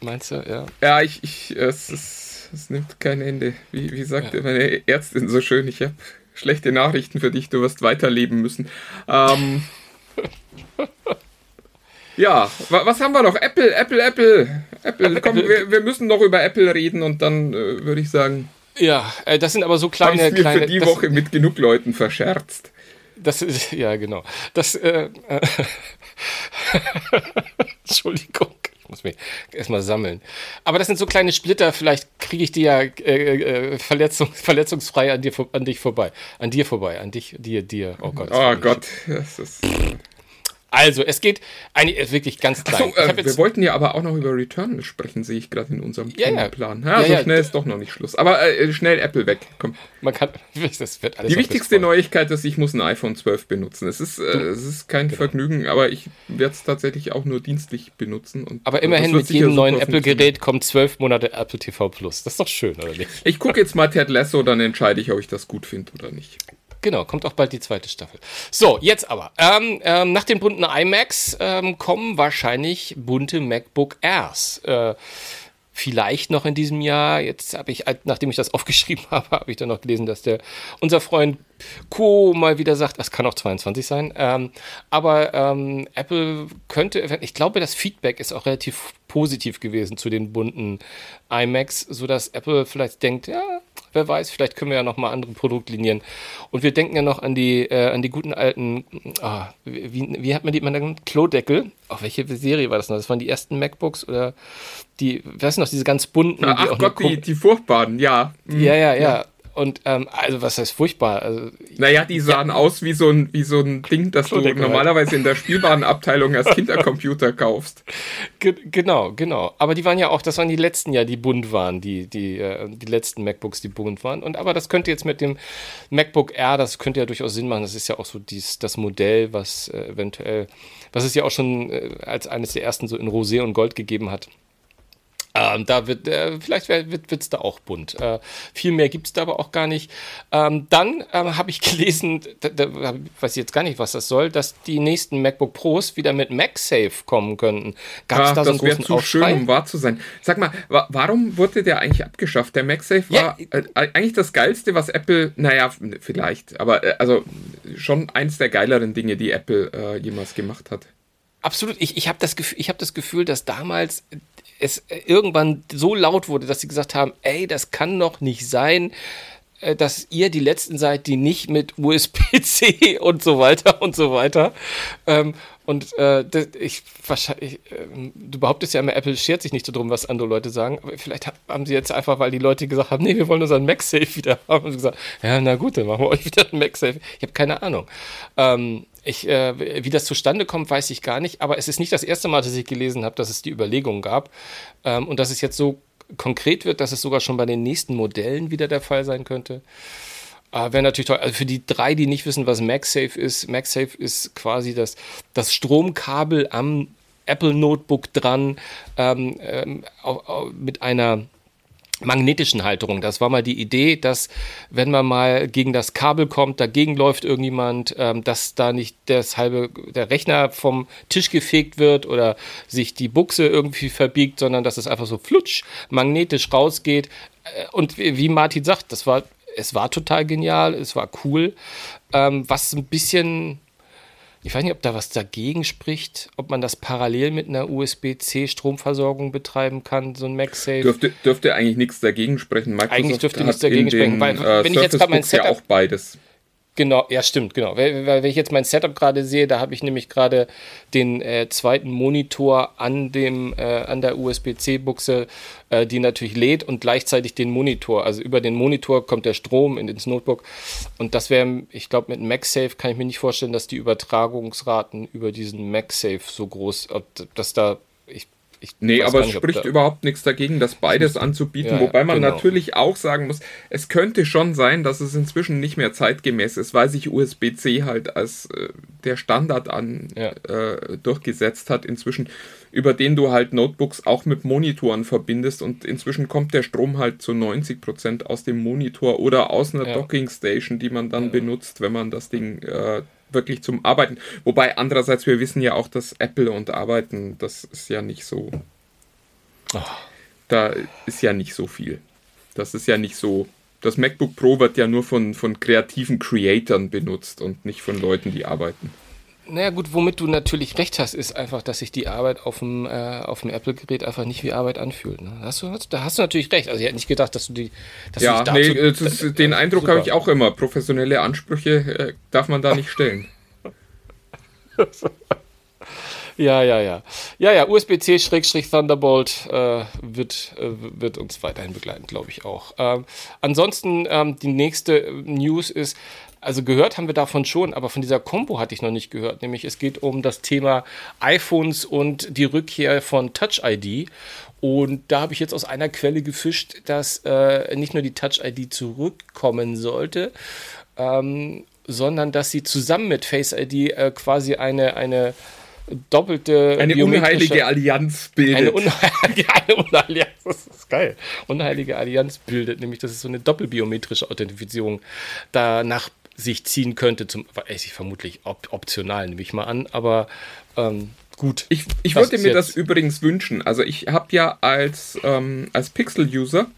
Meinst du, ja? Ja, ich, ich es, ist, es nimmt kein Ende. Wie, wie sagte meine Ärztin so schön, ich habe schlechte Nachrichten für dich, du wirst weiterleben müssen. Ähm, [laughs] ja, wa, was haben wir noch? Apple, Apple, Apple. Apple, komm, wir, wir müssen noch über Apple reden und dann äh, würde ich sagen, Ja, äh, das sind aber so kleine, es mir kleine für die Woche mit genug Leuten verscherzt. Das ist, [laughs] ja, genau. Das, äh, äh, [laughs] Entschuldigung, ich muss mich erstmal sammeln. Aber das sind so kleine Splitter, vielleicht kriege ich die ja äh, äh, Verletzung, verletzungsfrei an dir, an dich vorbei. An dir vorbei, an dich, dir, dir. Oh Gott. Oh Gott, das ist. Also, es geht eigentlich wirklich ganz klein. Achso, äh, wir wollten ja aber auch noch über Returnal sprechen, sehe ich gerade in unserem Ja, ja. Themenplan. Ja, Ja, so ja. schnell ist doch noch nicht Schluss. Aber äh, schnell Apple weg. Komm. man kann, [laughs] das wird alles Die wichtigste Neuigkeit ist, ich muss ein iPhone 12 benutzen. Es ist, äh, es ist kein Genau. Vergnügen, aber ich werde es tatsächlich auch nur dienstlich benutzen. Und Aber immerhin mit jedem neuen Apple-Gerät kommt zwölf Monate Apple TV Plus. Das ist doch schön, oder nicht? Ich gucke jetzt mal Ted Lasso, dann entscheide ich, ob ich das gut finde oder nicht. Genau, kommt auch bald die zweite Staffel. So, jetzt aber. Ähm, ähm, nach den bunten iMacs ähm, kommen wahrscheinlich bunte MacBook Airs. Äh, vielleicht noch in diesem Jahr. Jetzt habe ich, nachdem ich das [laughs] aufgeschrieben habe, habe ich dann noch gelesen, dass der unser Freund Co mal wieder sagt, das kann auch 22 sein. Ähm, aber ähm, Apple könnte, ich glaube, das Feedback ist auch relativ positiv gewesen zu den bunten iMacs, sodass Apple vielleicht denkt, ja, wer weiß, vielleicht können wir ja noch mal andere Produktlinien. Und wir denken ja noch an die, äh, an die guten alten, ah, wie, wie hat man die immer genannt? Klodeckel. Auf welche Serie war das noch? Das waren die ersten MacBooks oder die, was noch, diese ganz bunten. die Ach Gott, die, die furchtbaren, ja. Hm. ja, ja, ja. Und ähm, also was heißt furchtbar? Also, Naja, die sahen aus wie so, ein, wie so ein Ding, das du normalerweise in der Spielwarenabteilung als Kindercomputer kaufst. [laughs] ge genau, genau. Aber die waren ja auch, das waren die letzten ja, die bunt waren, die, die, äh, die letzten MacBooks, die bunt waren. Und aber das könnte jetzt mit dem MacBook Air, das könnte ja durchaus Sinn machen. Das ist ja auch so dies, das Modell, was äh, eventuell, was es ja auch schon äh, als eines der ersten so in Rosé und Gold gegeben hat. Ähm, da wird, äh, vielleicht wird es da auch bunt. Äh, viel mehr gibt es da aber auch gar nicht. Ähm, dann ähm, habe ich gelesen, [laughs] da, da weiß ich jetzt gar nicht, was das soll, dass die nächsten MacBook Pros wieder mit MagSafe kommen könnten. Gab es Ach, da so das wäre zu schön, um wahr zu sein. Sag mal, wa warum wurde der eigentlich abgeschafft? Der MagSafe Ja, war äh, eigentlich das Geilste, was Apple, naja, vielleicht, aber äh, also schon eins der geileren Dinge, die Apple äh, jemals gemacht hat. Absolut. Ich, ich habe das, Gefühl- ich hab das Gefühl, dass damals es irgendwann so laut wurde, dass sie gesagt haben, ey, das kann doch nicht sein, äh, dass ihr die Letzten seid, die nicht mit USB-C [laughs] und so weiter und so weiter. Ähm, und äh, das, ich wahrscheinlich, ähm, du behauptest ja immer, Apple schert sich nicht so drum, was andere Leute sagen. Aber vielleicht ha- haben sie jetzt einfach, weil die Leute gesagt haben, nee, wir wollen unseren MagSafe wieder haben, und gesagt, ja, na gut, dann machen wir euch wieder einen MagSafe. Ich habe keine Ahnung. Ähm, ich, äh, wie das zustande kommt, weiß ich gar nicht. Aber es ist nicht das erste Mal, dass ich gelesen habe, dass es die Überlegung gab ähm, und dass es jetzt so konkret wird, dass es sogar schon bei den nächsten Modellen wieder der Fall sein könnte. Äh, Wäre natürlich toll. Also für die drei, die nicht wissen, was MagSafe ist, MagSafe ist quasi das, das Stromkabel am Apple Notebook dran ähm, ähm, au- au- mit einer magnetischen Halterung. Das war mal die Idee, dass wenn man mal gegen das Kabel kommt, dagegen läuft irgendjemand, ähm, dass da nicht das halbe, der Rechner vom Tisch gefegt wird oder sich die Buchse irgendwie verbiegt, sondern dass es einfach so flutsch magnetisch rausgeht. Äh, Und wie Martin sagt, das war, es war total genial, es war cool. Ähm, was ein bisschen ich weiß nicht, ob da was dagegen spricht, ob man das parallel mit einer USB-C-Stromversorgung betreiben kann, so ein MagSafe. Dürfte, dürfte eigentlich nichts dagegen sprechen. Microsoft eigentlich dürfte nichts dagegen sprechen, weil äh, wenn ich jetzt gerade mein Setup ja auch beides. Genau, ja, stimmt, genau. Weil, wenn ich jetzt mein Setup gerade sehe, da habe ich nämlich gerade den äh, zweiten Monitor an dem äh, an der USB-C-Buchse, äh, die natürlich lädt und gleichzeitig den Monitor. Also über den Monitor kommt der Strom in, ins Notebook. Und das wäre, ich glaube, mit MagSafe kann ich mir nicht vorstellen, dass die Übertragungsraten über diesen MagSafe so groß, dass da ich ich nee, aber es spricht überhaupt nichts dagegen, das beides anzubieten. Ja, Wobei man genau. natürlich auch sagen muss, es könnte schon sein, dass es inzwischen nicht mehr zeitgemäß ist, weil sich USB-C halt als äh, der Standard an ja. äh, durchgesetzt hat inzwischen, über den du halt Notebooks auch mit Monitoren verbindest und inzwischen kommt der Strom halt zu 90 Prozent aus dem Monitor oder aus einer ja. Docking Station, die man dann benutzt, wenn man das Ding äh, wirklich zum Arbeiten. Wobei andererseits, wir wissen ja auch, dass Apple und Arbeiten, das ist ja nicht so. Oh. Da ist ja nicht so viel. Das ist ja nicht so. Das MacBook Pro wird ja nur von, von kreativen Creatoren benutzt und nicht von Leuten, die arbeiten. Naja gut, womit du natürlich recht hast, ist einfach, dass sich die Arbeit auf dem, äh, auf dem Apple-Gerät einfach nicht wie Arbeit anfühlt. Ne? Hast du, da hast du natürlich recht. Also ich hätte nicht gedacht, dass du die... Dass ja, du nee, ist, den Eindruck habe ich auch immer. Professionelle Ansprüche äh, darf man da nicht stellen. [laughs] ja, ja, ja. Ja, ja, USB-C-Thunderbolt äh, wird, äh, wird uns weiterhin begleiten, glaube ich auch. Ähm, ansonsten, ähm, die nächste News ist, also gehört haben wir davon schon, aber von dieser Combo hatte ich noch nicht gehört. Nämlich es geht um das Thema iPhones und die Rückkehr von Touch ID. Und da habe ich jetzt aus einer Quelle gefischt, dass äh, nicht nur die Touch ID zurückkommen sollte, ähm, sondern dass sie zusammen mit Face ID äh, quasi eine, eine doppelte. Eine unheilige Allianz bildet. Eine unheilige, [laughs] eine unheilige, das ist geil. Unheilige Allianz bildet, nämlich das ist so eine doppelbiometrische Authentifizierung danach sich ziehen könnte, zum, ich vermutlich op optional, nehme ich mal an, aber ähm, gut. Ich, ich würde mir das übrigens wünschen. Also ich habe ja als, ähm, als Pixel-User,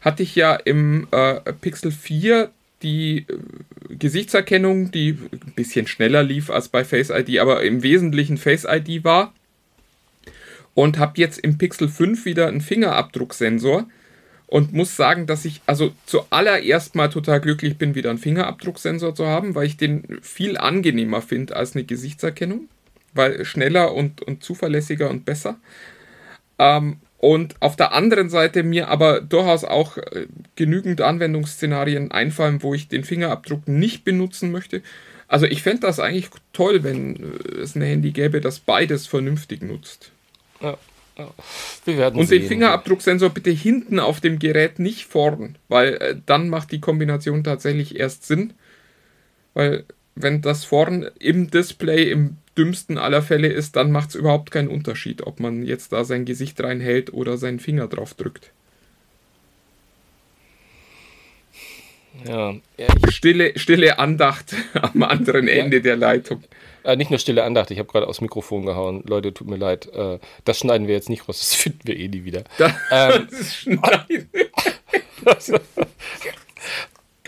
hatte ich ja im äh, Pixel 4 die äh, Gesichtserkennung, die ein bisschen schneller lief als bei Face ID, aber im Wesentlichen Face ID war. Und habe jetzt im Pixel 5 wieder einen Fingerabdrucksensor und muss sagen, dass ich also zuallererst mal total glücklich bin, wieder einen Fingerabdrucksensor zu haben, weil ich den viel angenehmer finde als eine Gesichtserkennung, weil schneller und, und zuverlässiger und besser. Ähm, und auf der anderen Seite mir aber durchaus auch äh, genügend Anwendungsszenarien einfallen, wo ich den Fingerabdruck nicht benutzen möchte. Also ich fände das eigentlich toll, wenn äh, es ein Handy gäbe, das beides vernünftig nutzt. Ja. Wir werden Und sehen. den Fingerabdrucksensor bitte hinten auf dem Gerät nicht vorn, weil äh, dann macht die Kombination tatsächlich erst Sinn. Weil wenn das vorn im Display im dümmsten aller Fälle ist, dann macht es überhaupt keinen Unterschied, ob man jetzt da sein Gesicht reinhält oder seinen Finger drauf drückt. Ja, stille, stille Andacht [laughs] am anderen ja. Ende der Leitung. Äh, nicht nur stille Andacht, ich habe gerade aufs Mikrofon gehauen. Leute, tut mir leid. Äh, das schneiden wir jetzt nicht raus, [laughs] das finden wir eh nie wieder. Das, ähm, [laughs] das schneiden. [laughs]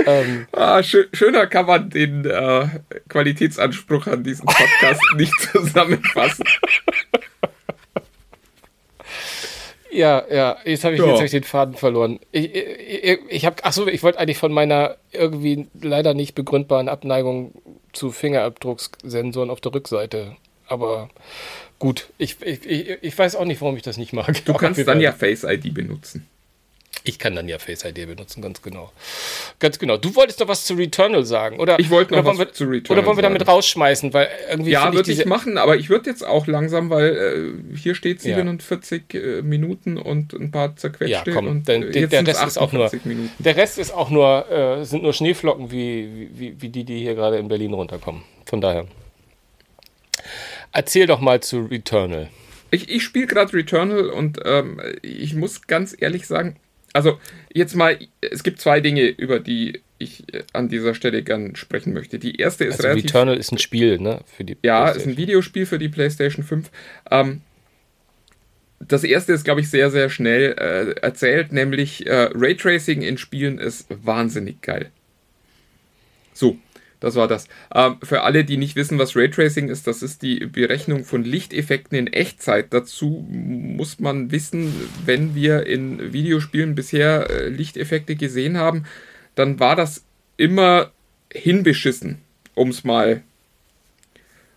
ähm, ah, schö schöner kann man den äh, Qualitätsanspruch an diesem Podcast nicht zusammenfassen. Ja, ja, jetzt habe ich, ja. hab ich den Faden verloren. Ich, ich, ich habe, achso, ich wollte eigentlich von meiner irgendwie leider nicht begründbaren Abneigung zu Fingerabdruckssensoren auf der Rückseite. Aber gut, ich, ich, ich, weiß auch nicht, warum ich das nicht mag. Du kannst dann ja Face ID benutzen. Ich kann dann ja Face ID benutzen, ganz genau. Ganz genau. Du wolltest doch was zu Returnal sagen, oder? Ich wollte noch was wir, zu Returnal Oder wollen wir damit sagen. rausschmeißen, weil irgendwie. Ja, würde ich, ich, machen, aber ich würde jetzt auch langsam, weil äh, hier steht 47 ja. äh, Minuten und ein paar zerquetschte. Ja, komm, und, denn, äh, der Rest ist auch nur. Minuten. Der Rest ist auch nur, äh, sind nur Schneeflocken wie, wie, wie die, die hier gerade in Berlin runterkommen. Von daher. Erzähl doch mal zu Returnal. Ich, ich spiele gerade Returnal und ähm, ich muss ganz ehrlich sagen, also jetzt mal, es gibt zwei Dinge, über die ich äh, an dieser Stelle gern sprechen möchte. Die erste ist also relativ. Returnal ist ein Spiel, ne? Für die ja, ist ein Videospiel für die PlayStation 5. Ähm, das erste ist, glaube ich, sehr, sehr schnell äh, erzählt, nämlich äh, Raytracing in Spielen ist wahnsinnig geil. So, Das war das. Ähm, für alle, die nicht wissen, was Raytracing ist, das ist die Berechnung von Lichteffekten in Echtzeit. Dazu muss man wissen, wenn wir in Videospielen bisher äh, Lichteffekte gesehen haben, dann war das immer hinbeschissen, um es mal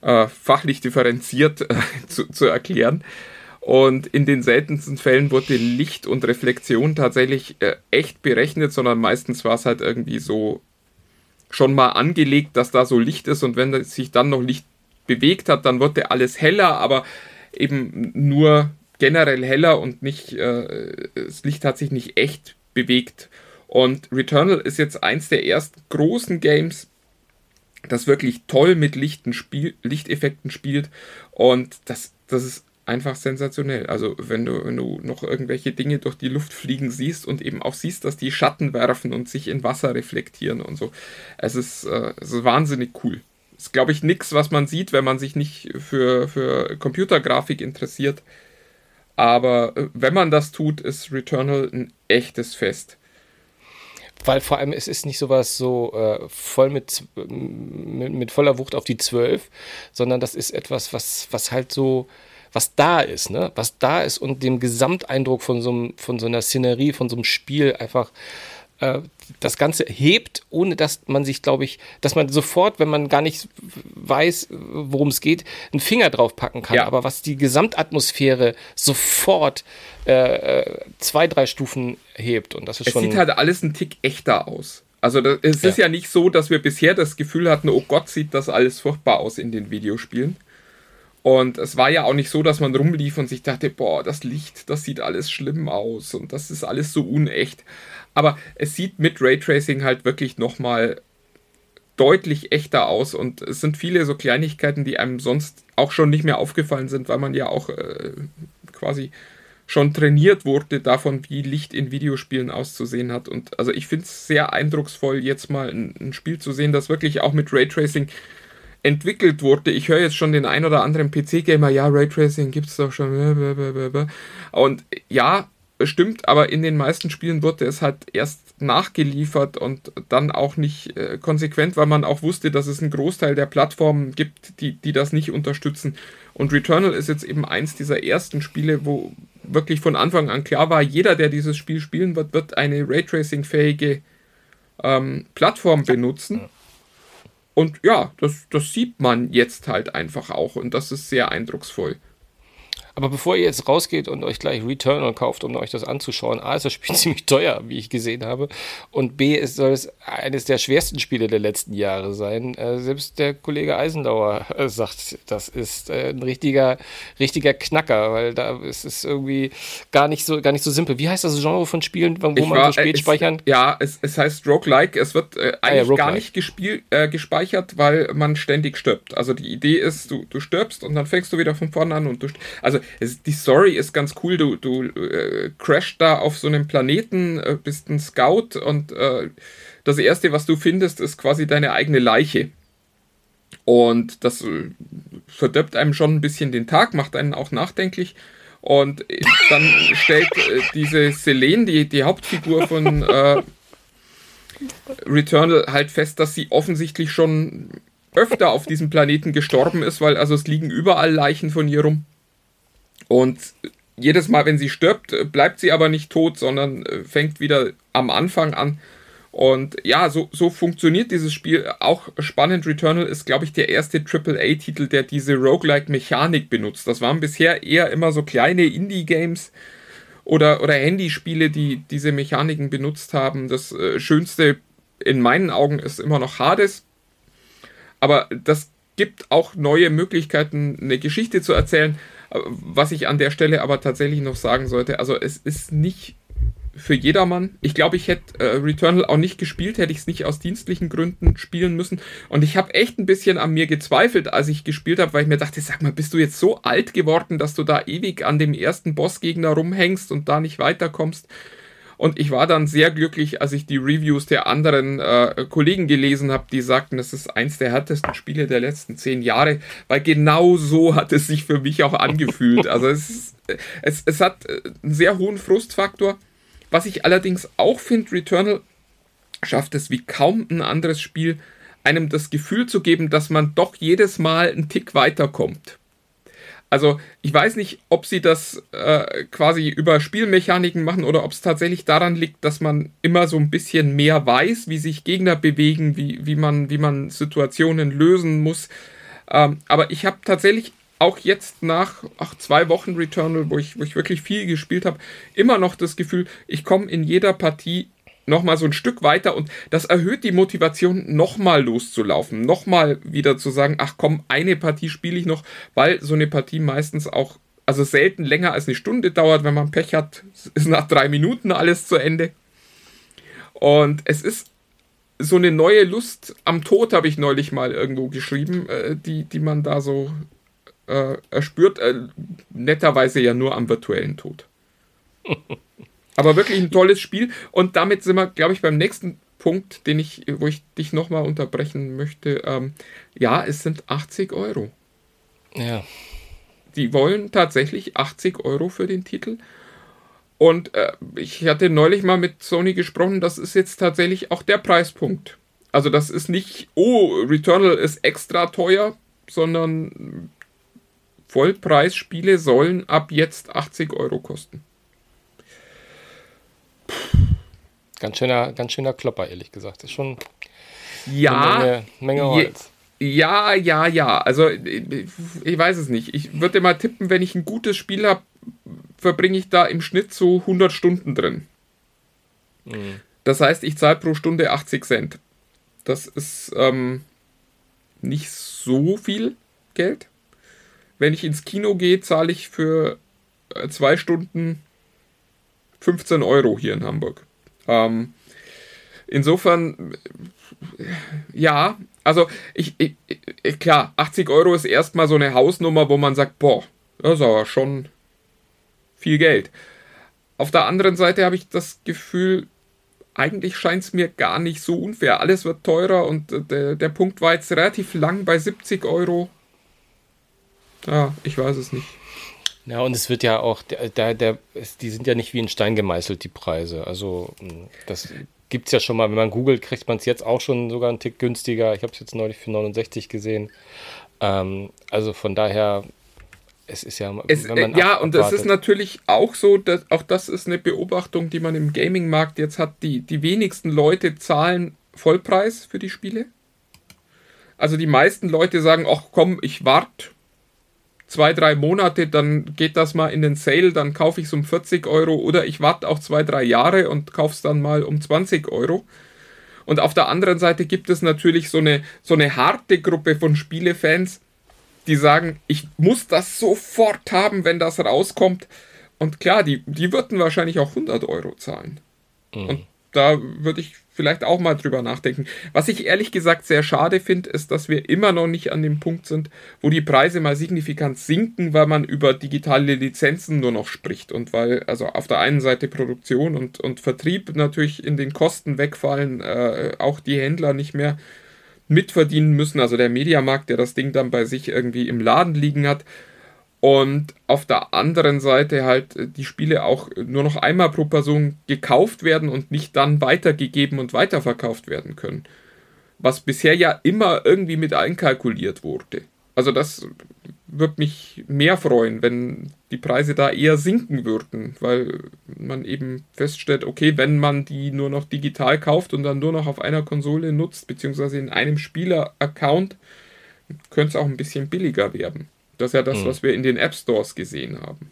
äh, fachlich differenziert äh, [laughs] zu, zu erklären. Und in den seltensten Fällen wurde Licht und Reflexion tatsächlich äh, echt berechnet, sondern meistens war es halt irgendwie so schon mal angelegt, dass da so Licht ist und wenn sich dann noch Licht bewegt hat, dann wurde alles heller, aber eben nur generell heller und nicht, äh, das Licht hat sich nicht echt bewegt. Und Returnal ist jetzt eins der ersten großen Games, das wirklich toll mit Lichten spiel Lichteffekten spielt und das, das ist einfach sensationell. Also wenn du, wenn du noch irgendwelche Dinge durch die Luft fliegen siehst und eben auch siehst, dass die Schatten werfen und sich in Wasser reflektieren und so. Es ist, äh, es ist wahnsinnig cool. Ist, glaube ich, nichts, was man sieht, wenn man sich nicht für, für Computergrafik interessiert. Aber äh, wenn man das tut, ist Returnal ein echtes Fest. Weil vor allem es ist nicht sowas so äh, voll mit, mit, mit voller Wucht auf die 12, sondern das ist etwas, was, was halt so was da ist, ne? was da ist und dem Gesamteindruck von so, von so einer Szenerie, von so einem Spiel einfach äh, das Ganze hebt, ohne dass man sich, glaube ich, dass man sofort, wenn man gar nicht weiß, worum es geht, einen Finger drauf packen kann. Ja. Aber was die Gesamtatmosphäre sofort äh, äh, zwei, drei Stufen hebt. Und das ist es schon. Sieht halt alles ein Tick echter aus. Also das, es ja. ist ja nicht so, dass wir bisher das Gefühl hatten, oh Gott, sieht das alles furchtbar aus in den Videospielen. Und es war ja auch nicht so, dass man rumlief und sich dachte, boah, das Licht, das sieht alles schlimm aus und das ist alles so unecht. Aber es sieht mit Raytracing halt wirklich nochmal deutlich echter aus und es sind viele so Kleinigkeiten, die einem sonst auch schon nicht mehr aufgefallen sind, weil man ja auch äh, quasi schon trainiert wurde davon, wie Licht in Videospielen auszusehen hat. Und also ich finde es sehr eindrucksvoll, jetzt mal ein, ein, Spiel zu sehen, das wirklich auch mit Raytracing entwickelt wurde. Ich höre jetzt schon den ein oder anderen PC-Gamer, ja, Raytracing gibt es doch schon. Und ja, stimmt, aber in den meisten Spielen wurde es halt erst nachgeliefert und dann auch nicht äh, konsequent, weil man auch wusste, dass es einen Großteil der Plattformen gibt, die, die das nicht unterstützen. Und Returnal ist jetzt eben eins dieser ersten Spiele, wo wirklich von Anfang an klar war, jeder, der dieses Spiel spielen wird, wird eine Raytracing-fähige ähm, Plattform benutzen. Und ja, das, das sieht man jetzt halt einfach auch und das ist sehr eindrucksvoll. Aber bevor ihr jetzt rausgeht und euch gleich Returnal kauft, um euch das anzuschauen, A ist das Spiel [laughs] ziemlich teuer, wie ich gesehen habe. Und B ist, soll es eines der schwersten Spiele der letzten Jahre sein. Äh, selbst der Kollege Eisenlauer äh, sagt, das ist äh, ein richtiger, richtiger Knacker, weil da ist es irgendwie gar nicht so, gar nicht so simpel. Wie heißt das Genre von Spielen, wo ich man war, so spät es, speichern? Ja, es, es heißt Roguelike. Es wird äh, eigentlich ah, ja, gar nicht gespielt, äh, gespeichert, weil man ständig stirbt. Also die Idee ist, du, du stirbst und dann fängst du wieder von vorne an und du. Also es, die Story ist ganz cool. Du, du äh, crashst da auf so einem Planeten, äh, bist ein Scout und äh, das erste, was du findest, ist quasi deine eigene Leiche. Und das äh, verdirbt einem schon ein bisschen den Tag, macht einen auch nachdenklich. Und dann stellt äh, diese Selene, die, die Hauptfigur von äh, Returnal, halt fest, dass sie offensichtlich schon öfter auf diesem Planeten gestorben ist, weil also es liegen überall Leichen von ihr rum. Und jedes Mal, wenn sie stirbt, bleibt sie aber nicht tot, sondern äh, fängt wieder am Anfang an. Und ja, so, so funktioniert dieses Spiel. Auch spannend, Returnal ist, glaube ich, der erste AAA-Titel, der diese Roguelike-Mechanik benutzt. Das waren bisher eher immer so kleine Indie-Games oder, oder Handyspiele, die diese Mechaniken benutzt haben. Das äh, Schönste in meinen Augen ist immer noch Hades. Aber das gibt auch neue Möglichkeiten, eine Geschichte zu erzählen. Was ich an der Stelle aber tatsächlich noch sagen sollte, also es ist nicht für jedermann. Ich glaube, ich hätte äh, Returnal auch nicht gespielt, hätte ich es nicht aus dienstlichen Gründen spielen müssen. Und ich habe echt ein bisschen an mir gezweifelt, als ich gespielt habe, weil ich mir dachte, sag mal, bist du jetzt so alt geworden, dass du da ewig an dem ersten Bossgegner rumhängst und da nicht weiterkommst? Und ich war dann sehr glücklich, als ich die Reviews der anderen äh, Kollegen gelesen habe, die sagten, es ist eins der härtesten Spiele der letzten zehn Jahre, weil genau so hat es sich für mich auch angefühlt. [laughs] Also es, ist, es, es hat äh, einen sehr hohen Frustfaktor. Was ich allerdings auch finde, Returnal schafft es wie kaum ein anderes Spiel, einem das Gefühl zu geben, dass man doch jedes Mal einen Tick weiterkommt. Also ich weiß nicht, ob sie das äh, quasi über Spielmechaniken machen oder ob es tatsächlich daran liegt, dass man immer so ein bisschen mehr weiß, wie sich Gegner bewegen, wie, wie, man, wie man Situationen lösen muss. Ähm, aber ich habe tatsächlich auch jetzt nach ach, zwei Wochen Returnal, wo ich, wo ich wirklich viel gespielt habe, immer noch das Gefühl, ich komme in jeder Partie nochmal so ein Stück weiter und das erhöht die Motivation, nochmal loszulaufen, nochmal wieder zu sagen, ach komm, eine Partie spiele ich noch, weil so eine Partie meistens auch, also selten länger als eine Stunde dauert, wenn man Pech hat, [laughs] ist nach drei Minuten alles zu Ende. Und es ist so eine neue Lust am Tod, habe ich neulich mal irgendwo geschrieben, äh, die, die man da so äh, erspürt, äh, netterweise ja nur am virtuellen Tod. [laughs] Aber wirklich ein tolles Spiel. Und damit sind wir, glaube ich, beim nächsten Punkt, den ich, wo ich dich nochmal unterbrechen möchte. Ähm, ja, es sind 80 Euro. Ja. Die wollen tatsächlich 80 Euro für den Titel. Und äh, ich hatte neulich mal mit Sony gesprochen, das ist jetzt tatsächlich auch der Preispunkt. Also das ist nicht, oh, Returnal ist extra teuer, sondern Vollpreisspiele sollen ab jetzt 80 Euro kosten. Ganz schöner, ganz schöner Klopper, ehrlich gesagt. Das ist schon ja, eine Menge, Menge Holz. Ja, ja, ja. Also ich weiß es nicht. Ich würde mal tippen, wenn ich ein gutes Spiel habe, verbringe ich da im Schnitt so 100 Stunden drin. Mhm. Das heißt, ich zahle pro Stunde 80 Cent. Das ist ähm, nicht so viel Geld. Wenn ich ins Kino gehe, zahle ich für äh, zwei Stunden 15 Euro hier in Hamburg. Ähm, insofern, ja, also ich, ich, klar, 80 Euro ist erstmal so eine Hausnummer, wo man sagt, boah, das ist aber schon viel Geld. Auf der anderen Seite habe ich das Gefühl, eigentlich scheint es mir gar nicht so unfair. Alles wird teurer und der, der Punkt war jetzt relativ lang bei 70 Euro. Ja, ich weiß es nicht. Ja, und es wird ja auch, der, der, die sind ja nicht wie in Stein gemeißelt, die Preise. Also, hm, das gibt es ja schon mal. Wenn man googelt, kriegt man es jetzt auch schon sogar einen Tick günstiger. Ich habe es jetzt neulich für 69 gesehen. Ähm, also von daher, es ist ja. Es, äh, ja, und es ist natürlich auch so, dass auch das ist eine Beobachtung, die man im Gaming-Markt jetzt hat. Die, die wenigsten Leute zahlen Vollpreis für die Spiele. Also die meisten Leute sagen, ach komm, ich warte zwei, drei Monate, dann geht das mal in den Sale, dann kaufe ich es um 40 Euro oder ich warte auch zwei, drei Jahre und kaufe es dann mal um 20 Euro. Und auf der anderen Seite gibt es natürlich so eine, so eine harte Gruppe von Spielefans, die sagen, ich muss das sofort haben, wenn das rauskommt. Und klar, die, die würden wahrscheinlich auch 100 Euro zahlen. Mhm. Und da würde ich vielleicht auch mal drüber nachdenken. Was ich ehrlich gesagt sehr schade finde, ist, dass wir immer noch nicht an dem Punkt sind, wo die Preise mal signifikant sinken, weil man über digitale Lizenzen nur noch spricht und weil also auf der einen Seite Produktion und, und Vertrieb natürlich in den Kosten wegfallen, äh, auch die Händler nicht mehr mitverdienen müssen, also der Mediamarkt, der das Ding dann bei sich irgendwie im Laden liegen hat, und auf der anderen Seite halt äh, die Spiele auch nur noch einmal pro Person gekauft werden und nicht dann weitergegeben und weiterverkauft werden können. Was bisher ja immer irgendwie mit einkalkuliert wurde. Also das würde mich mehr freuen, wenn die Preise da eher sinken würden, weil man eben feststellt, okay, wenn man die nur noch digital kauft und dann nur noch auf einer Konsole nutzt, beziehungsweise in einem Spieler-Account, könnte es auch ein bisschen billiger werden. Das ist ja das, mhm. was wir in den App Stores gesehen haben.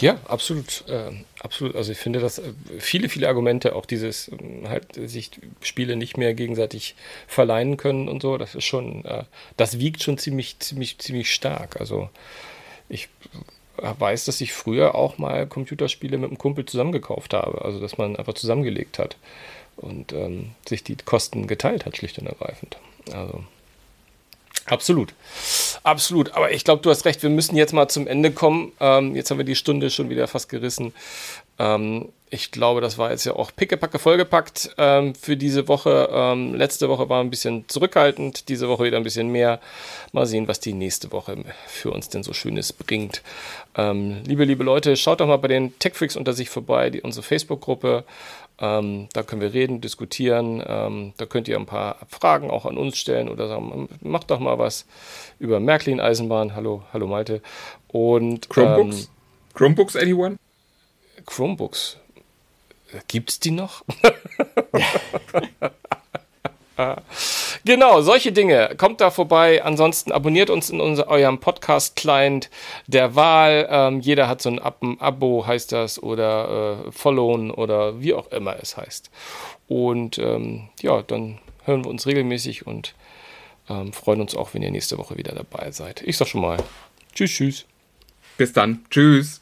Ja, absolut, äh, absolut. Also ich finde, dass äh, viele, viele Argumente, auch dieses äh, halt sich Spiele nicht mehr gegenseitig verleihen können und so, das ist schon, äh, das wiegt schon ziemlich, ziemlich, ziemlich stark. Also ich weiß, dass ich früher auch mal Computerspiele mit einem Kumpel zusammengekauft habe, also dass man einfach zusammengelegt hat und ähm, sich die Kosten geteilt hat, schlicht und ergreifend. Also Absolut. Absolut. Aber ich glaube, du hast recht, wir müssen jetzt mal zum Ende kommen. Ähm, jetzt haben wir die Stunde schon wieder fast gerissen. Ähm, ich glaube, das war jetzt ja auch pickepacke vollgepackt ähm, für diese Woche. Ähm, letzte Woche war ein bisschen zurückhaltend, diese Woche wieder ein bisschen mehr. Mal sehen, was die nächste Woche für uns denn so Schönes bringt. Ähm, liebe, liebe Leute, schaut doch mal bei den Tech Freaks unter sich vorbei, die, unsere Facebook-Gruppe. Ähm, da können wir reden, diskutieren. Ähm, da könnt ihr ein paar Fragen auch an uns stellen oder sagen, macht doch mal was über Märklin-Eisenbahn. Hallo, hallo Malte. Und Chromebooks? Ähm, Chromebooks, anyone? Chromebooks. Gibt es die noch? [laughs] [laughs] [laughs] genau, solche Dinge. Kommt da vorbei. Ansonsten abonniert uns in unser, eurem Podcast-Client der Wahl. Ähm, jeder hat so ein, Ab Abo, heißt das, oder äh, Followen oder wie auch immer es heißt. Und ähm, ja, dann hören wir uns regelmäßig und ähm, freuen uns auch, wenn ihr nächste Woche wieder dabei seid. Ich sag schon mal Tschüss, tschüss. Bis dann. Tschüss.